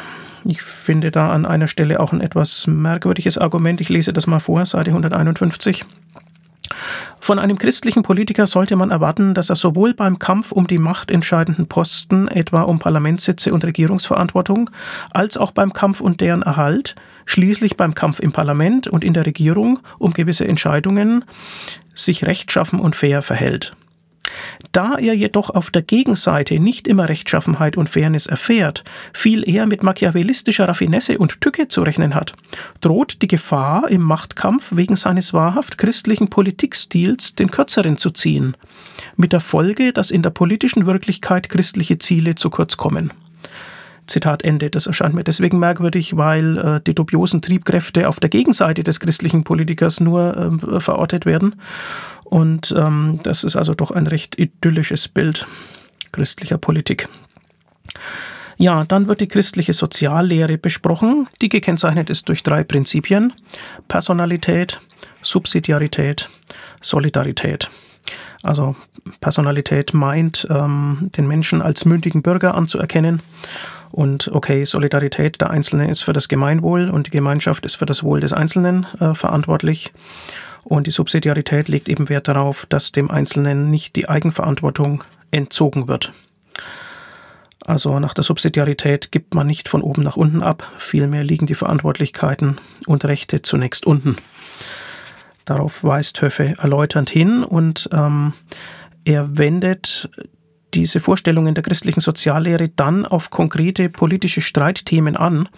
ich finde da an einer Stelle auch ein etwas merkwürdiges Argument. Ich lese das mal vor, Seite 151. Von einem christlichen Politiker sollte man erwarten, dass er sowohl beim Kampf um die machtentscheidenden Posten, etwa um Parlamentssitze und Regierungsverantwortung, als auch beim Kampf um deren Erhalt, schließlich beim Kampf im Parlament und in der Regierung um gewisse Entscheidungen, sich rechtschaffen und fair verhält. Da er jedoch auf der Gegenseite nicht immer Rechtschaffenheit und Fairness erfährt, viel eher mit machiavellistischer Raffinesse und Tücke zu rechnen hat, droht die Gefahr, im Machtkampf wegen seines wahrhaft christlichen Politikstils den Kürzeren zu ziehen, mit der Folge, dass in der politischen Wirklichkeit christliche Ziele zu kurz kommen. Zitat Ende. Das erscheint mir deswegen merkwürdig, weil äh, die dubiosen Triebkräfte auf der Gegenseite des christlichen Politikers nur äh, verortet werden. Und ähm, das ist also doch ein recht idyllisches Bild christlicher Politik. Ja, dann wird die christliche Soziallehre besprochen, die gekennzeichnet ist durch drei Prinzipien. Personalität, Subsidiarität, Solidarität. Also Personalität meint, ähm, den Menschen als mündigen Bürger anzuerkennen. Und okay, Solidarität, der Einzelne ist für das Gemeinwohl und die Gemeinschaft ist für das Wohl des Einzelnen äh, verantwortlich. Und die Subsidiarität legt eben Wert darauf, dass dem Einzelnen nicht die Eigenverantwortung entzogen wird. Also nach der Subsidiarität gibt man nicht von oben nach unten ab, vielmehr liegen die Verantwortlichkeiten und Rechte zunächst unten. Darauf weist Höffe erläuternd hin und ähm, er wendet diese Vorstellungen der christlichen Soziallehre dann auf konkrete politische Streitthemen an.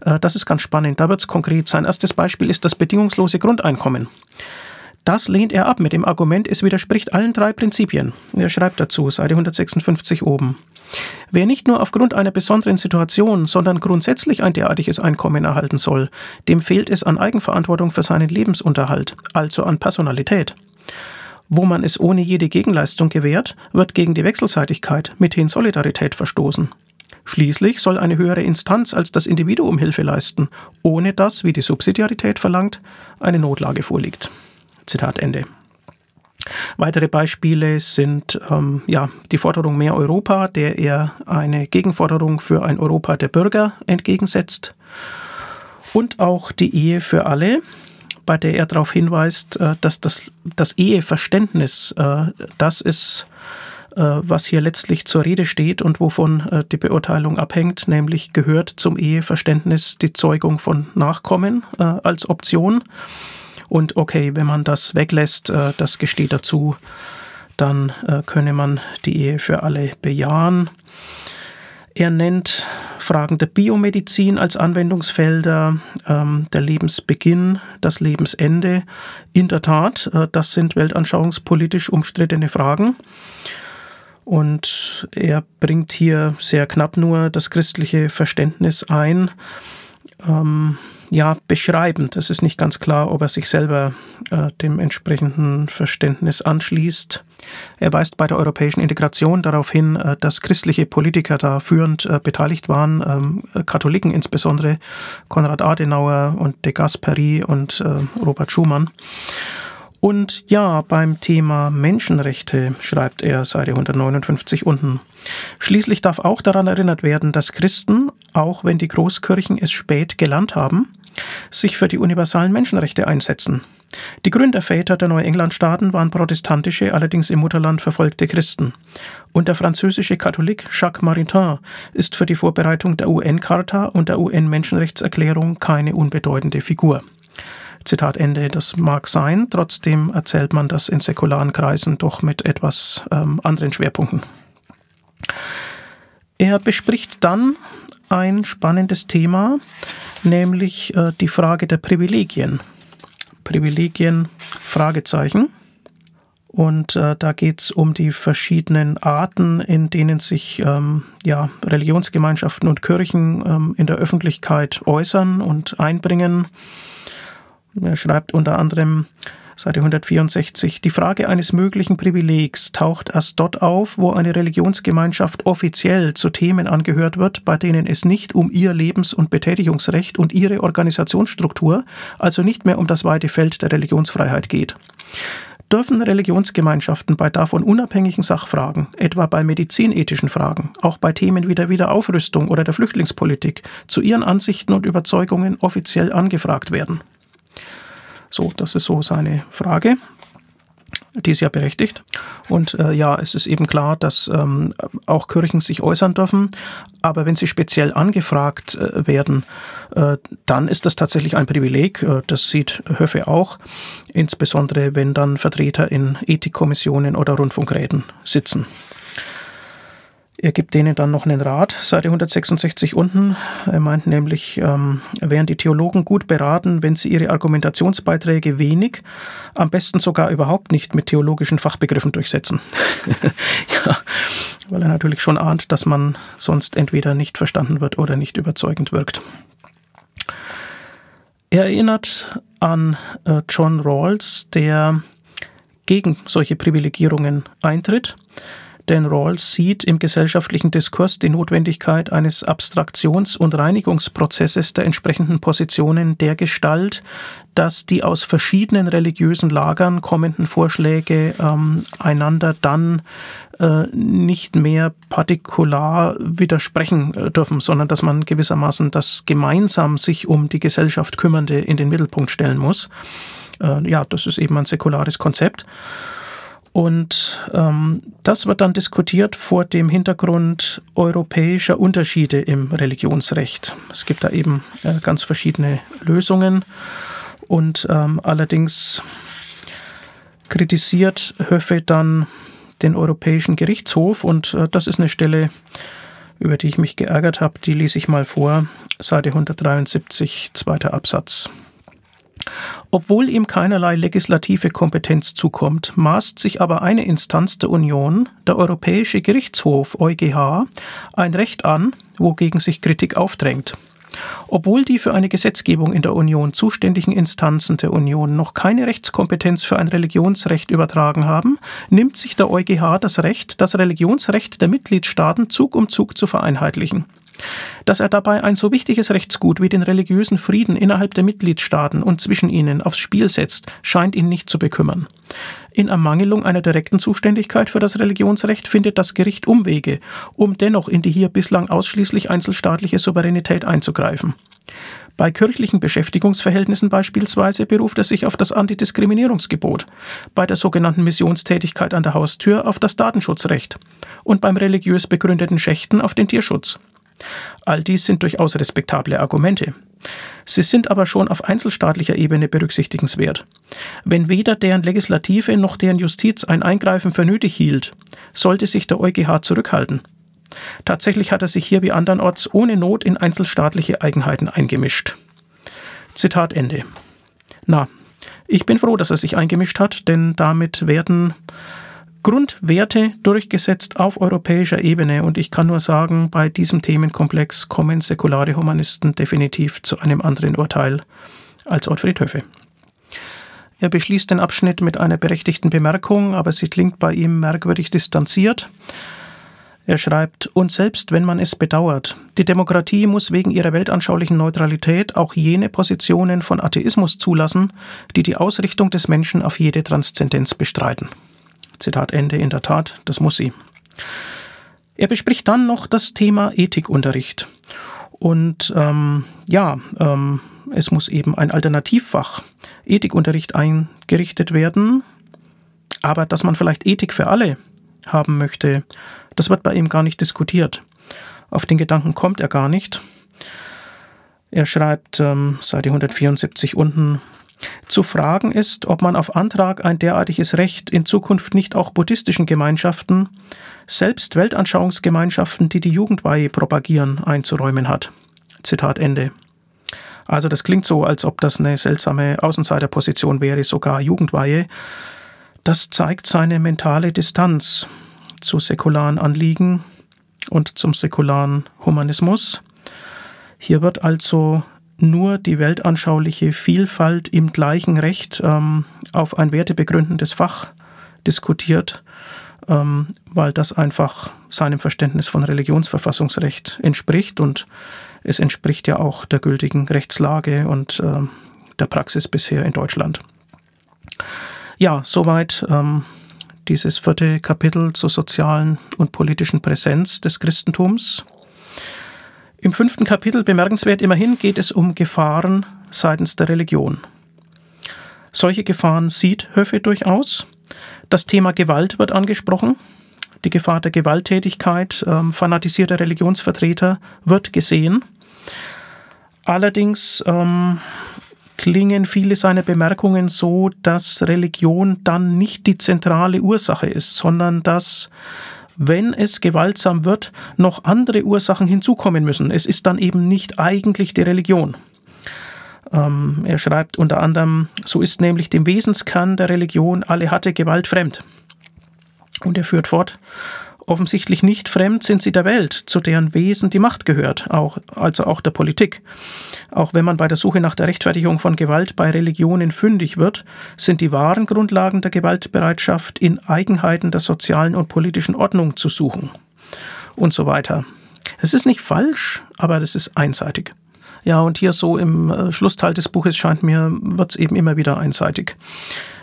Äh, das ist ganz spannend. Da wird es konkret sein. Erstes Beispiel ist das bedingungslose Grundeinkommen. Das lehnt er ab mit dem Argument, es widerspricht allen drei Prinzipien. Er schreibt dazu, Seite 156 oben. Wer nicht nur aufgrund einer besonderen Situation, sondern grundsätzlich ein derartiges Einkommen erhalten soll, dem fehlt es an Eigenverantwortung für seinen Lebensunterhalt, also an Personalität. Wo man es ohne jede Gegenleistung gewährt, wird gegen die Wechselseitigkeit, mithin Solidarität verstoßen. Schließlich soll eine höhere Instanz als das Individuum Hilfe leisten, ohne dass, wie die Subsidiarität verlangt, eine Notlage vorliegt. Zitat Ende. Weitere Beispiele sind ähm, ja, die Forderung mehr Europa, der er eine Gegenforderung für ein Europa der Bürger entgegensetzt. Und auch die Ehe für alle, bei der er darauf hinweist, äh, dass das, das Eheverständnis äh, das ist, äh, was hier letztlich zur Rede steht und wovon die Beurteilung abhängt, nämlich gehört zum Eheverständnis die Zeugung von Nachkommen als Option. Und okay, wenn man das weglässt, das gesteht dazu, dann könne man die Ehe für alle bejahen. Er nennt Fragen der Biomedizin als Anwendungsfelder, ähm, der Lebensbeginn, das Lebensende. In der Tat, äh, das sind weltanschauungspolitisch umstrittene Fragen. Und er bringt hier sehr knapp nur das christliche Verständnis ein. Ähm, ja, beschreibend. Es ist nicht ganz klar, ob er sich selber äh, dem entsprechenden Verständnis anschließt. Er weist bei der europäischen Integration darauf hin, äh, dass christliche Politiker da führend äh, beteiligt waren, ähm, Katholiken insbesondere, Konrad Adenauer und de Gasperi und äh, Robert Schumann. Und ja, beim Thema Menschenrechte schreibt er Seite 159 unten. Schließlich darf auch daran erinnert werden, dass Christen, auch wenn die Großkirchen es spät gelernt haben, sich für die universalen Menschenrechte einsetzen. Die Gründerväter der Neuenglandstaaten waren protestantische, allerdings im Mutterland verfolgte Christen. Und der französische Katholik Jacques Maritain ist für die Vorbereitung der UN-Charta und der UN-Menschenrechtserklärung keine unbedeutende Figur. Zitat Ende, das mag sein, trotzdem erzählt man das in säkularen Kreisen doch mit etwas ähm, anderen Schwerpunkten. Er bespricht dann ein spannendes Thema, nämlich äh, die Frage der Privilegien. Privilegien, Fragezeichen. Und äh, da geht es um die verschiedenen Arten, in denen sich ähm, ja, Religionsgemeinschaften und Kirchen ähm, in der Öffentlichkeit äußern und einbringen. Er schreibt unter anderem, Seite 164. Die Frage eines möglichen Privilegs taucht erst dort auf, wo eine Religionsgemeinschaft offiziell zu Themen angehört wird, bei denen es nicht um ihr Lebens- und Betätigungsrecht und ihre Organisationsstruktur, also nicht mehr um das weite Feld der Religionsfreiheit geht. Dürfen Religionsgemeinschaften bei davon unabhängigen Sachfragen, etwa bei medizinethischen Fragen, auch bei Themen wie der Wiederaufrüstung oder der Flüchtlingspolitik, zu ihren Ansichten und Überzeugungen offiziell angefragt werden? So, das ist so seine Frage. Die ist ja berechtigt. Und äh, ja, es ist eben klar, dass ähm, auch Kirchen sich äußern dürfen. Aber wenn sie speziell angefragt äh, werden, äh, dann ist das tatsächlich ein Privileg. Äh, das sieht Höfe auch. Insbesondere wenn dann Vertreter in Ethikkommissionen oder Rundfunkräten sitzen. Er gibt denen dann noch einen Rat, Seite 166 unten. Er meint nämlich, ähm, wären die Theologen gut beraten, wenn sie ihre Argumentationsbeiträge wenig, am besten sogar überhaupt nicht mit theologischen Fachbegriffen durchsetzen. ja, weil er natürlich schon ahnt, dass man sonst entweder nicht verstanden wird oder nicht überzeugend wirkt. Er erinnert an äh, John Rawls, der gegen solche Privilegierungen eintritt denn Rawls sieht im gesellschaftlichen Diskurs die Notwendigkeit eines Abstraktions- und Reinigungsprozesses der entsprechenden Positionen der Gestalt, dass die aus verschiedenen religiösen Lagern kommenden Vorschläge ähm, einander dann äh, nicht mehr partikular widersprechen äh, dürfen, sondern dass man gewissermaßen das gemeinsam sich um die Gesellschaft kümmernde in den Mittelpunkt stellen muss. Äh, ja, das ist eben ein säkulares Konzept. Und ähm, das wird dann diskutiert vor dem Hintergrund europäischer Unterschiede im Religionsrecht. Es gibt da eben äh, ganz verschiedene Lösungen und ähm, allerdings kritisiert Höffe dann den Europäischen Gerichtshof und äh, das ist eine Stelle, über die ich mich geärgert habe. Die lese ich mal vor, Seite 173, zweiter Absatz. Obwohl ihm keinerlei legislative Kompetenz zukommt, maßt sich aber eine Instanz der Union, der Europäische Gerichtshof EuGH, ein Recht an, wogegen sich Kritik aufdrängt. Obwohl die für eine Gesetzgebung in der Union zuständigen Instanzen der Union noch keine Rechtskompetenz für ein Religionsrecht übertragen haben, nimmt sich der EuGH das Recht, das Religionsrecht der Mitgliedstaaten Zug um Zug zu vereinheitlichen. Dass er dabei ein so wichtiges Rechtsgut wie den religiösen Frieden innerhalb der Mitgliedstaaten und zwischen ihnen aufs Spiel setzt, scheint ihn nicht zu bekümmern. In Ermangelung einer direkten Zuständigkeit für das Religionsrecht findet das Gericht Umwege, um dennoch in die hier bislang ausschließlich einzelstaatliche Souveränität einzugreifen. Bei kirchlichen Beschäftigungsverhältnissen beispielsweise beruft er sich auf das Antidiskriminierungsgebot, bei der sogenannten Missionstätigkeit an der Haustür auf das Datenschutzrecht und beim religiös begründeten Schächten auf den Tierschutz. All dies sind durchaus respektable Argumente. Sie sind aber schon auf einzelstaatlicher Ebene berücksichtigenswert. Wenn weder deren Legislative noch deren Justiz ein Eingreifen für nötig hielt, sollte sich der EuGH zurückhalten. Tatsächlich hat er sich hier wie andernorts ohne Not in einzelstaatliche Eigenheiten eingemischt. Zitat Ende. Na, ich bin froh, dass er sich eingemischt hat, denn damit werden Grundwerte durchgesetzt auf europäischer Ebene und ich kann nur sagen, bei diesem Themenkomplex kommen säkulare Humanisten definitiv zu einem anderen Urteil als Ottfried Höffe. Er beschließt den Abschnitt mit einer berechtigten Bemerkung, aber sie klingt bei ihm merkwürdig distanziert. Er schreibt, und selbst wenn man es bedauert, die Demokratie muss wegen ihrer weltanschaulichen Neutralität auch jene Positionen von Atheismus zulassen, die die Ausrichtung des Menschen auf jede Transzendenz bestreiten. Zitat Ende, in der Tat, das muss sie. Er bespricht dann noch das Thema Ethikunterricht. Und ähm, ja, ähm, es muss eben ein Alternativfach Ethikunterricht eingerichtet werden. Aber dass man vielleicht Ethik für alle haben möchte, das wird bei ihm gar nicht diskutiert. Auf den Gedanken kommt er gar nicht. Er schreibt ähm, Seite 174 unten, zu fragen ist, ob man auf Antrag ein derartiges Recht in Zukunft nicht auch buddhistischen Gemeinschaften, selbst Weltanschauungsgemeinschaften, die die Jugendweihe propagieren, einzuräumen hat. Zitat Ende. Also das klingt so, als ob das eine seltsame Außenseiterposition wäre, sogar Jugendweihe. Das zeigt seine mentale Distanz zu säkularen Anliegen und zum säkularen Humanismus. Hier wird also nur die weltanschauliche Vielfalt im gleichen Recht ähm, auf ein wertebegründendes Fach diskutiert, ähm, weil das einfach seinem Verständnis von Religionsverfassungsrecht entspricht und es entspricht ja auch der gültigen Rechtslage und äh, der Praxis bisher in Deutschland. Ja, soweit ähm, dieses vierte Kapitel zur sozialen und politischen Präsenz des Christentums. Im fünften Kapitel bemerkenswert immerhin geht es um Gefahren seitens der Religion. Solche Gefahren sieht Höffe durchaus. Das Thema Gewalt wird angesprochen. Die Gefahr der Gewalttätigkeit ähm, fanatisierter Religionsvertreter wird gesehen. Allerdings ähm, klingen viele seiner Bemerkungen so, dass Religion dann nicht die zentrale Ursache ist, sondern dass wenn es gewaltsam wird, noch andere Ursachen hinzukommen müssen. Es ist dann eben nicht eigentlich die Religion. Ähm, er schreibt unter anderem, so ist nämlich dem Wesenskern der Religion alle hatte Gewalt fremd. Und er führt fort, Offensichtlich nicht fremd sind sie der Welt, zu deren Wesen die Macht gehört, auch, also auch der Politik. Auch wenn man bei der Suche nach der Rechtfertigung von Gewalt bei Religionen fündig wird, sind die wahren Grundlagen der Gewaltbereitschaft in Eigenheiten der sozialen und politischen Ordnung zu suchen. Und so weiter. Es ist nicht falsch, aber es ist einseitig. Ja, und hier so im äh, Schlussteil des Buches scheint mir, wird es eben immer wieder einseitig.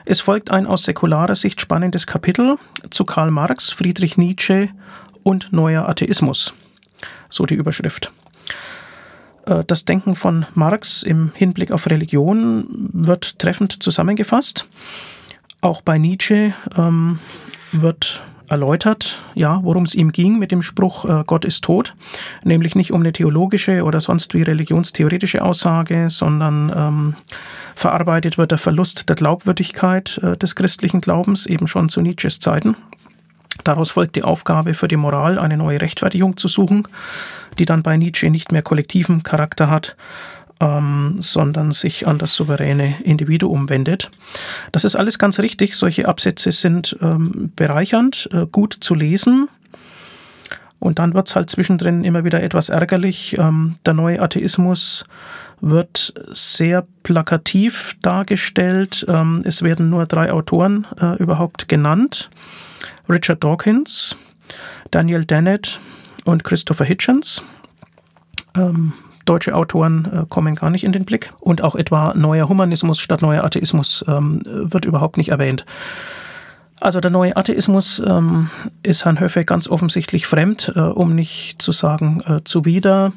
Es folgt ein aus säkularer Sicht spannendes Kapitel zu Karl Marx, Friedrich Nietzsche und neuer Atheismus. So die Überschrift. Äh, das Denken von Marx im Hinblick auf Religion wird treffend zusammengefasst. Auch bei Nietzsche ähm, wird erläutert, ja, worum es ihm ging mit dem Spruch äh, Gott ist tot, nämlich nicht um eine theologische oder sonst wie religionstheoretische Aussage, sondern ähm, verarbeitet wird der Verlust der Glaubwürdigkeit äh, des christlichen Glaubens eben schon zu Nietzsches Zeiten. Daraus folgt die Aufgabe für die Moral, eine neue Rechtfertigung zu suchen, die dann bei Nietzsche nicht mehr kollektiven Charakter hat, ähm, sondern sich an das souveräne Individuum wendet. Das ist alles ganz richtig. Solche Absätze sind ähm, bereichernd, äh, gut zu lesen. Und dann wird es halt zwischendrin immer wieder etwas ärgerlich. Ähm, der neue Atheismus wird sehr plakativ dargestellt. Ähm, es werden nur drei Autoren äh, überhaupt genannt. Richard Dawkins, Daniel Dennett und Christopher Hitchens. Ähm, Deutsche Autoren äh, kommen gar nicht in den Blick. Und auch etwa neuer Humanismus statt neuer Atheismus ähm, wird überhaupt nicht erwähnt. Also der neue Atheismus ähm, ist Herrn Höffe ganz offensichtlich fremd, äh, um nicht zu sagen äh, zuwider.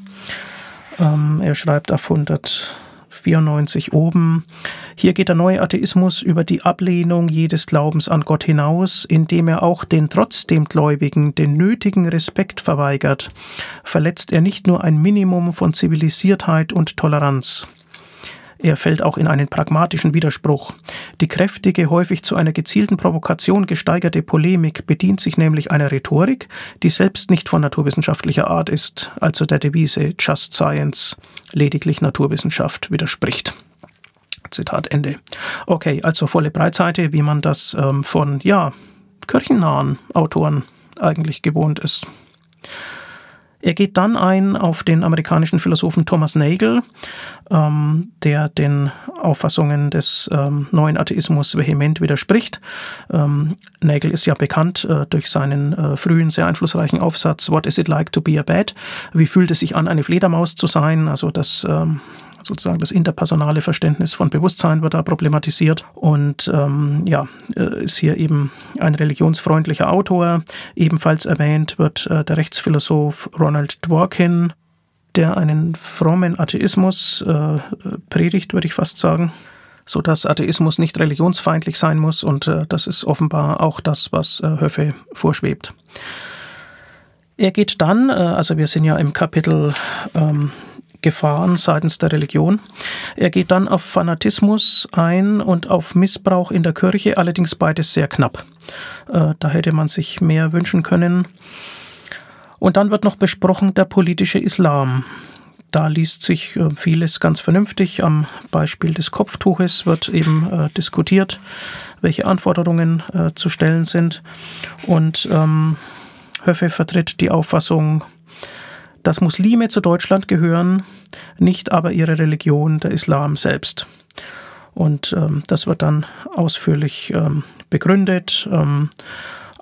Ähm, er schreibt auf 100 94 oben. Hier geht der neue Atheismus über die Ablehnung jedes Glaubens an Gott hinaus, indem er auch den trotzdem Gläubigen den nötigen Respekt verweigert, verletzt er nicht nur ein Minimum von Zivilisiertheit und Toleranz. Er fällt auch in einen pragmatischen Widerspruch. Die kräftige, häufig zu einer gezielten Provokation gesteigerte Polemik bedient sich nämlich einer Rhetorik, die selbst nicht von naturwissenschaftlicher Art ist, also der Devise Just Science, lediglich Naturwissenschaft widerspricht. Zitat Ende. Okay, also volle Breitseite, wie man das ähm, von, ja, kirchennahen Autoren eigentlich gewohnt ist. Er geht dann ein auf den amerikanischen Philosophen Thomas Nagel, ähm, der den Auffassungen des ähm, neuen Atheismus vehement widerspricht. Ähm, Nagel ist ja bekannt äh, durch seinen äh, frühen, sehr einflussreichen Aufsatz What is it like to be a bat? Wie fühlt es sich an, eine Fledermaus zu sein? Also das ähm, sozusagen das interpersonale Verständnis von Bewusstsein wird da problematisiert und ähm, ja, äh, ist hier eben ein religionsfreundlicher Autor. Ebenfalls erwähnt wird äh, der Rechtsphilosoph Ronald Dworkin, der einen frommen Atheismus äh, predigt, würde ich fast sagen so dass Atheismus nicht religionsfeindlich sein muss und äh, das ist offenbar auch das, was äh, Höffe vorschwebt. Er geht dann, äh, also wir sind ja im Kapitel ähm, Gefahren seitens der Religion. Er geht dann auf Fanatismus ein und auf Missbrauch in der Kirche, allerdings beides sehr knapp. Äh, da hätte man sich mehr wünschen können. Und dann wird noch besprochen der politische Islam. Da liest sich äh, vieles ganz vernünftig. Am Beispiel des Kopftuches wird eben äh, diskutiert, welche Anforderungen äh, zu stellen sind. Und ähm, Höffe vertritt die Auffassung, dass Muslime zu Deutschland gehören, nicht aber ihre Religion, der Islam selbst. Und ähm, das wird dann ausführlich ähm, begründet, ähm,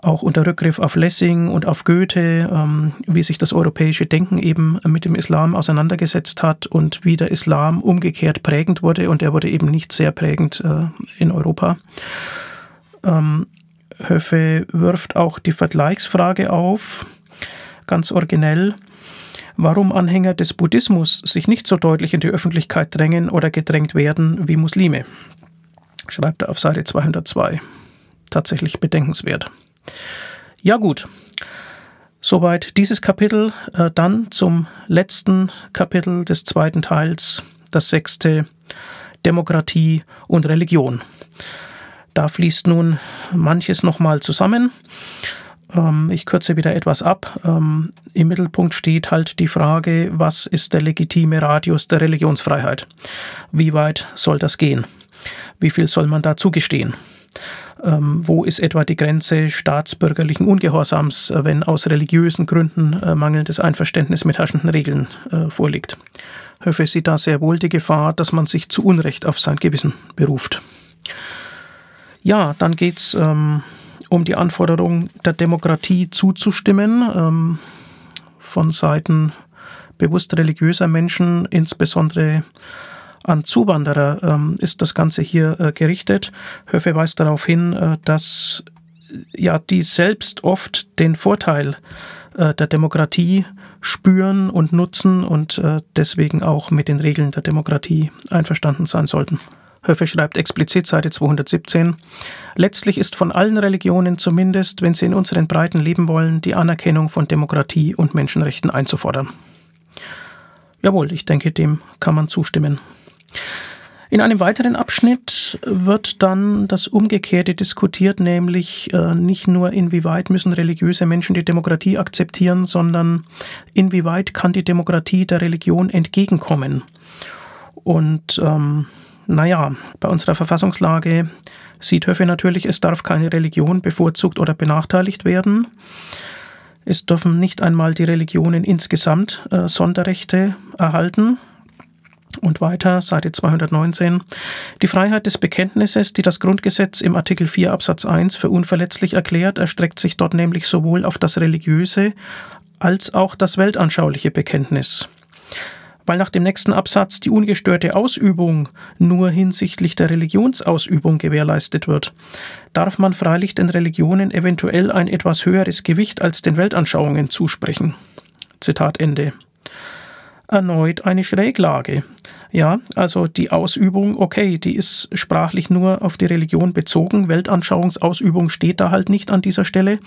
auch unter Rückgriff auf Lessing und auf Goethe, ähm, wie sich das europäische Denken eben mit dem Islam auseinandergesetzt hat und wie der Islam umgekehrt prägend wurde. Und er wurde eben nicht sehr prägend äh, in Europa. Ähm, Höffe wirft auch die Vergleichsfrage auf, ganz originell warum Anhänger des Buddhismus sich nicht so deutlich in die Öffentlichkeit drängen oder gedrängt werden wie Muslime. Schreibt er auf Seite 202. Tatsächlich bedenkenswert. Ja gut, soweit dieses Kapitel. Äh, dann zum letzten Kapitel des zweiten Teils, das sechste, Demokratie und Religion. Da fließt nun manches nochmal zusammen. Ähm, ich kürze wieder etwas ab. Ähm, Im Mittelpunkt steht halt die Frage, was ist der legitime Radius der Religionsfreiheit? Wie weit soll das gehen? Wie viel soll man da zugestehen? Ähm, wo ist etwa die Grenze staatsbürgerlichen Ungehorsams, äh, wenn aus religiösen Gründen äh, mangelndes Einverständnis mit herrschenden Regeln äh, vorliegt? Höfe sieht da sehr wohl die Gefahr, dass man sich zu Unrecht auf sein Gewissen beruft. Ja, dann geht es ähm, um die Anforderung der Demokratie zuzustimmen ähm, von Seiten bewusst religiöser Menschen, insbesondere an Zuwanderer ähm, ist das Ganze hier äh, gerichtet. Höfe weist darauf hin, äh, dass ja die selbst oft den Vorteil äh, der Demokratie spüren und nutzen und äh, deswegen auch mit den Regeln der Demokratie einverstanden sein sollten. Höfe schreibt explizit Seite 217, letztlich ist von allen Religionen zumindest, wenn sie in unseren Breiten leben wollen, die Anerkennung von Demokratie und Menschenrechten einzufordern. Jawohl, ich denke, dem kann man zustimmen. In einem weiteren Abschnitt wird dann das Umgekehrte diskutiert, nämlich äh, nicht nur inwieweit müssen religiöse Menschen die Demokratie akzeptieren, sondern inwieweit kann die Demokratie der Religion entgegenkommen. Und ähm, naja, bei unserer Verfassungslage sieht Höfe natürlich, es darf keine Religion bevorzugt oder benachteiligt werden. Es dürfen nicht einmal die Religionen insgesamt äh, Sonderrechte erhalten. Und weiter, Seite 219. Die Freiheit des Bekenntnisses, die das Grundgesetz im Artikel 4 Absatz 1 für unverletzlich erklärt, erstreckt sich dort nämlich sowohl auf das religiöse als auch das weltanschauliche Bekenntnis. Weil nach dem nächsten Absatz die ungestörte Ausübung nur hinsichtlich der Religionsausübung gewährleistet wird, darf man freilich den Religionen eventuell ein etwas höheres Gewicht als den Weltanschauungen zusprechen. Zitat Ende erneut eine Schräglage. Ja, also die Ausübung, okay, die ist sprachlich nur auf die Religion bezogen. Weltanschauungsausübung steht da halt nicht an dieser Stelle.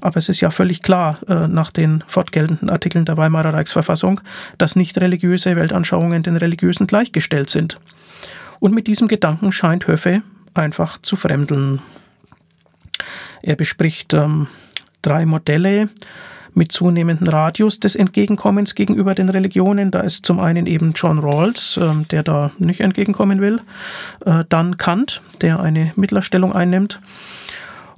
Aber es ist ja völlig klar äh, nach den fortgeltenden Artikeln der Weimarer Reichsverfassung, dass nicht religiöse Weltanschauungen den religiösen gleichgestellt sind. Und mit diesem Gedanken scheint Höffe einfach zu fremdeln. Er bespricht ähm, drei Modelle mit zunehmendem Radius des Entgegenkommens gegenüber den Religionen. Da ist zum einen eben John Rawls, äh, der da nicht entgegenkommen will, äh, dann Kant, der eine Mittlerstellung einnimmt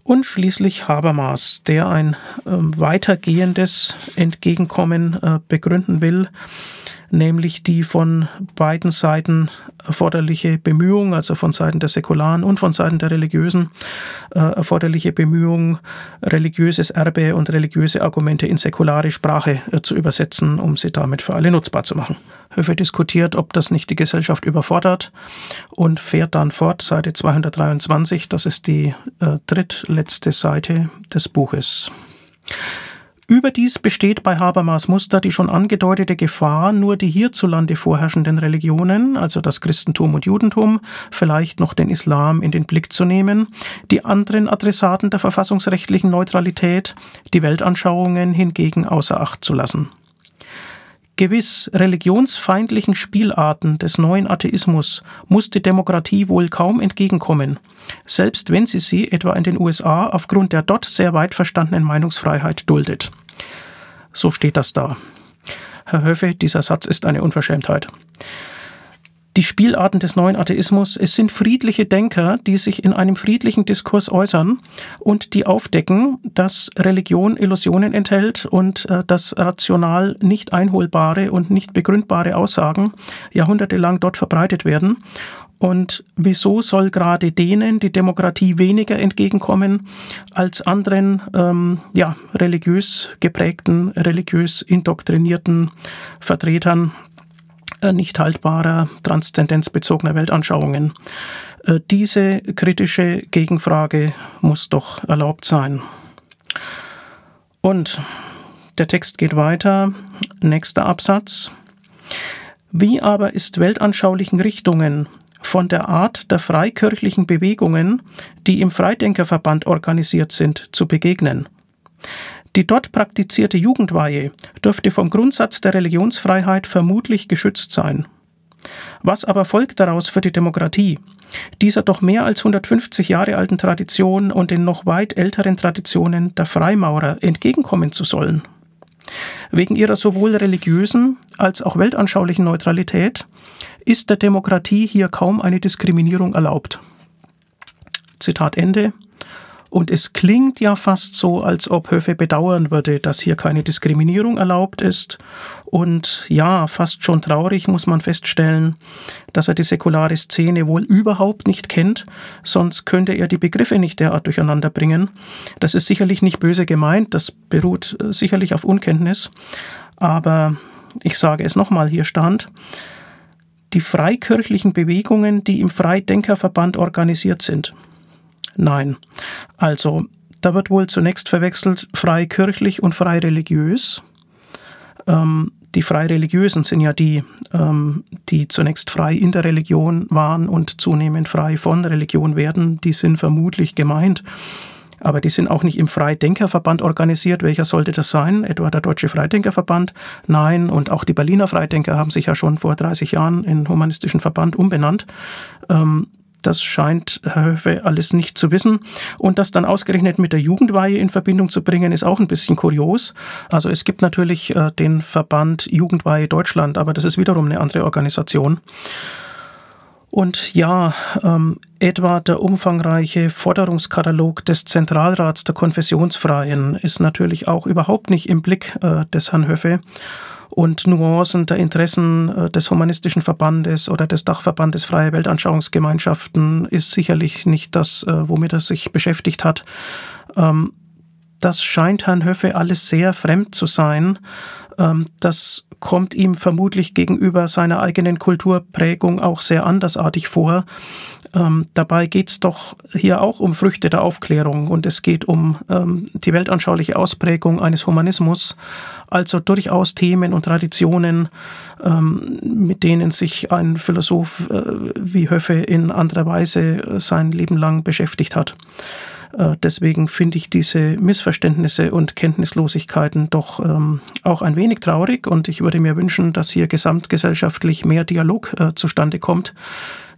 und schließlich Habermas, der ein äh, weitergehendes Entgegenkommen äh, begründen will nämlich die von beiden Seiten erforderliche Bemühung, also von Seiten der Säkularen und von Seiten der Religiösen, äh, erforderliche Bemühung, religiöses Erbe und religiöse Argumente in säkulare Sprache äh, zu übersetzen, um sie damit für alle nutzbar zu machen. Höfe diskutiert, ob das nicht die Gesellschaft überfordert und fährt dann fort, Seite 223, das ist die äh, drittletzte Seite des Buches. Überdies besteht bei Habermas Muster die schon angedeutete Gefahr, nur die hierzulande vorherrschenden Religionen, also das Christentum und Judentum, vielleicht noch den Islam in den Blick zu nehmen, die anderen Adressaten der verfassungsrechtlichen Neutralität, die Weltanschauungen hingegen außer Acht zu lassen. Gewiss religionsfeindlichen Spielarten des neuen Atheismus muss die Demokratie wohl kaum entgegenkommen, selbst wenn sie sie etwa in den USA aufgrund der dort sehr weit verstandenen Meinungsfreiheit duldet. So steht das da. Herr Höfe, dieser Satz ist eine Unverschämtheit. Die Spielarten des neuen Atheismus, es sind friedliche Denker, die sich in einem friedlichen Diskurs äußern und die aufdecken, dass Religion Illusionen enthält und äh, dass rational nicht einholbare und nicht begründbare Aussagen jahrhundertelang dort verbreitet werden. Und wieso soll gerade denen die Demokratie weniger entgegenkommen als anderen ähm, ja, religiös geprägten, religiös indoktrinierten Vertretern nicht haltbarer, transzendenzbezogener Weltanschauungen? Äh, diese kritische Gegenfrage muss doch erlaubt sein. Und der Text geht weiter. Nächster Absatz. Wie aber ist weltanschaulichen Richtungen von der Art der freikirchlichen Bewegungen, die im Freidenkerverband organisiert sind, zu begegnen. Die dort praktizierte Jugendweihe dürfte vom Grundsatz der Religionsfreiheit vermutlich geschützt sein. Was aber folgt daraus für die Demokratie, dieser doch mehr als 150 Jahre alten Tradition und den noch weit älteren Traditionen der Freimaurer entgegenkommen zu sollen? Wegen ihrer sowohl religiösen als auch weltanschaulichen Neutralität ist der Demokratie hier kaum eine Diskriminierung erlaubt. Zitat Ende. Und es klingt ja fast so, als ob Höfe bedauern würde, dass hier keine Diskriminierung erlaubt ist. Und ja, fast schon traurig muss man feststellen, dass er die säkulare Szene wohl überhaupt nicht kennt, sonst könnte er die Begriffe nicht derart durcheinander bringen. Das ist sicherlich nicht böse gemeint, das beruht äh, sicherlich auf Unkenntnis. Aber ich sage es nochmal, hier stand, die freikirchlichen Bewegungen, die im Freidenkerverband organisiert sind. Nein. Also, da wird wohl zunächst verwechselt freikirchlich und freireligiös. Ähm, die Freireligiösen sind ja die, ähm, die zunächst frei in der Religion waren und zunehmend frei von Religion werden. Die sind vermutlich gemeint. Aber die sind auch nicht im Freidenkerverband organisiert. Welcher sollte das sein? Etwa der Deutsche Freidenkerverband? Nein. Und auch die Berliner Freidenker haben sich ja schon vor 30 Jahren in Humanistischen Verband umbenannt. Ähm, das scheint Herr Höfe alles nicht zu wissen. Und das dann ausgerechnet mit der Jugendweihe in Verbindung zu bringen, ist auch ein bisschen kurios. Also es gibt natürlich äh, den Verband Jugendweihe Deutschland, aber das ist wiederum eine andere Organisation. Und ja, ähm, etwa der umfangreiche Forderungskatalog des Zentralrats der Konfessionsfreien ist natürlich auch überhaupt nicht im Blick äh, des Herrn Höfe und Nuancen der Interessen äh, des Humanistischen Verbandes oder des Dachverbandes Freie Weltanschauungsgemeinschaften ist sicherlich nicht das, äh, womit er sich beschäftigt hat. Ähm, das scheint Herrn Höffe alles sehr fremd zu sein. Ähm, das kommt ihm vermutlich gegenüber seiner eigenen Kulturprägung auch sehr andersartig vor. Ähm, dabei geht es doch hier auch um Früchte der Aufklärung und es geht um ähm, die weltanschauliche Ausprägung eines Humanismus, also durchaus Themen und Traditionen, ähm, mit denen sich ein Philosoph äh, wie Höffe in anderer Weise sein Leben lang beschäftigt hat. Äh, deswegen finde ich diese Missverständnisse und Kenntnislosigkeiten doch ähm, auch ein wenig traurig und ich würde mir wünschen, dass hier gesamtgesellschaftlich mehr Dialog äh, zustande kommt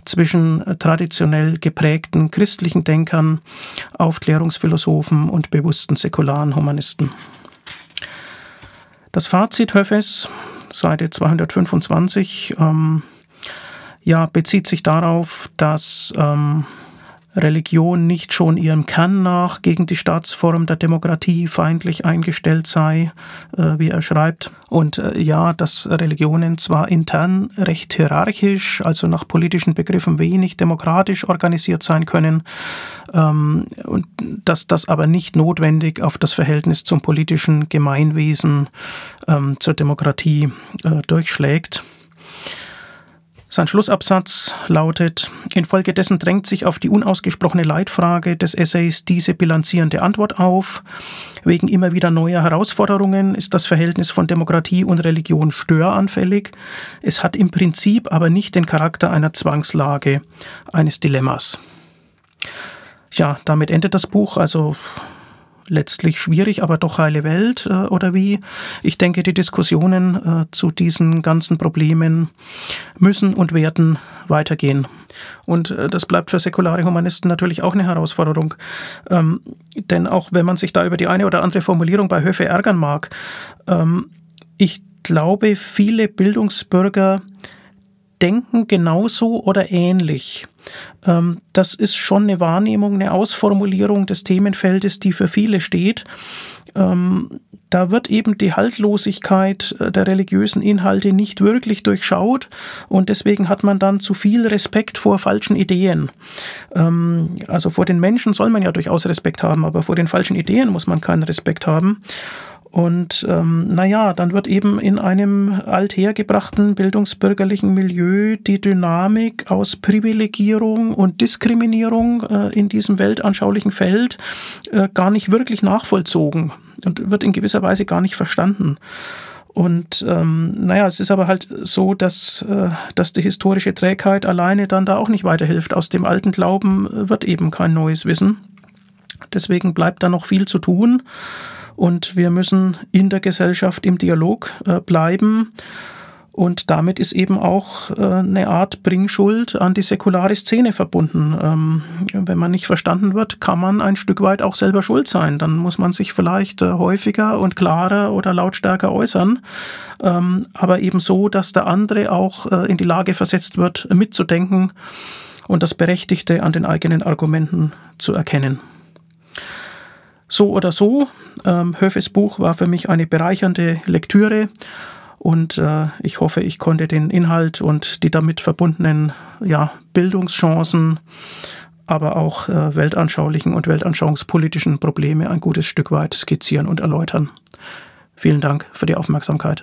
zwischen traditionell geprägten christlichen Denkern, Aufklärungsphilosophen und bewussten säkularen Humanisten. Das Fazit Höffes, Seite 225, ähm, ja, bezieht sich darauf, dass ähm, Religion nicht schon ihrem Kern nach gegen die Staatsform der Demokratie feindlich eingestellt sei, äh, wie er schreibt. Und äh, ja, dass Religionen zwar intern recht hierarchisch, also nach politischen Begriffen wenig demokratisch organisiert sein können, ähm, und dass das aber nicht notwendig auf das Verhältnis zum politischen Gemeinwesen, ähm, zur Demokratie äh, durchschlägt. Sein Schlussabsatz lautet, infolgedessen drängt sich auf die unausgesprochene Leitfrage des Essays diese bilanzierende Antwort auf. Wegen immer wieder neuer Herausforderungen ist das Verhältnis von Demokratie und Religion störanfällig. Es hat im Prinzip aber nicht den Charakter einer Zwangslage, eines Dilemmas. Ja, damit endet das Buch, also letztlich schwierig, aber doch heile Welt äh, oder wie? Ich denke, die Diskussionen äh, zu diesen ganzen Problemen müssen und werden weitergehen. Und äh, das bleibt für säkulare Humanisten natürlich auch eine Herausforderung. Ähm, denn auch wenn man sich da über die eine oder andere Formulierung bei Höfe ärgern mag, ähm, ich glaube, viele Bildungsbürger denken genauso oder ähnlich. Ähm, das ist schon eine Wahrnehmung, eine Ausformulierung des Themenfeldes, die für viele steht. Ähm, da wird eben die Haltlosigkeit äh, der religiösen Inhalte nicht wirklich durchschaut und deswegen hat man dann zu viel Respekt vor falschen Ideen. Ähm, also vor den Menschen soll man ja durchaus Respekt haben, aber vor den falschen Ideen muss man keinen Respekt haben. Und ähm, naja, dann wird eben in einem althergebrachten bildungsbürgerlichen Milieu die Dynamik aus Privilegierung und Diskriminierung äh, in diesem weltanschaulichen Feld äh, gar nicht wirklich nachvollzogen und wird in gewisser Weise gar nicht verstanden. Und ähm, naja, es ist aber halt so, dass, äh, dass die historische Trägheit alleine dann da auch nicht weiterhilft. Aus dem alten Glauben wird eben kein neues Wissen. Deswegen bleibt da noch viel zu tun. Und wir müssen in der Gesellschaft im Dialog äh, bleiben. Und damit ist eben auch äh, eine Art Bringschuld an die säkulare Szene verbunden. Ähm, wenn man nicht verstanden wird, kann man ein Stück weit auch selber schuld sein. Dann muss man sich vielleicht äh, häufiger und klarer oder lautstärker äußern. Ähm, aber eben so, dass der andere auch in die Lage versetzt wird, mitzudenken und das Berechtigte an den eigenen Argumenten zu erkennen. So oder so, ähm, Höfes Buch war für mich eine bereichernde Lektüre und äh, ich hoffe, ich konnte den Inhalt und die damit verbundenen ja, Bildungschancen, aber auch äh, weltanschaulichen und weltanschauungspolitischen Probleme ein gutes Stück weit skizzieren und erläutern. Vielen Dank für die Aufmerksamkeit.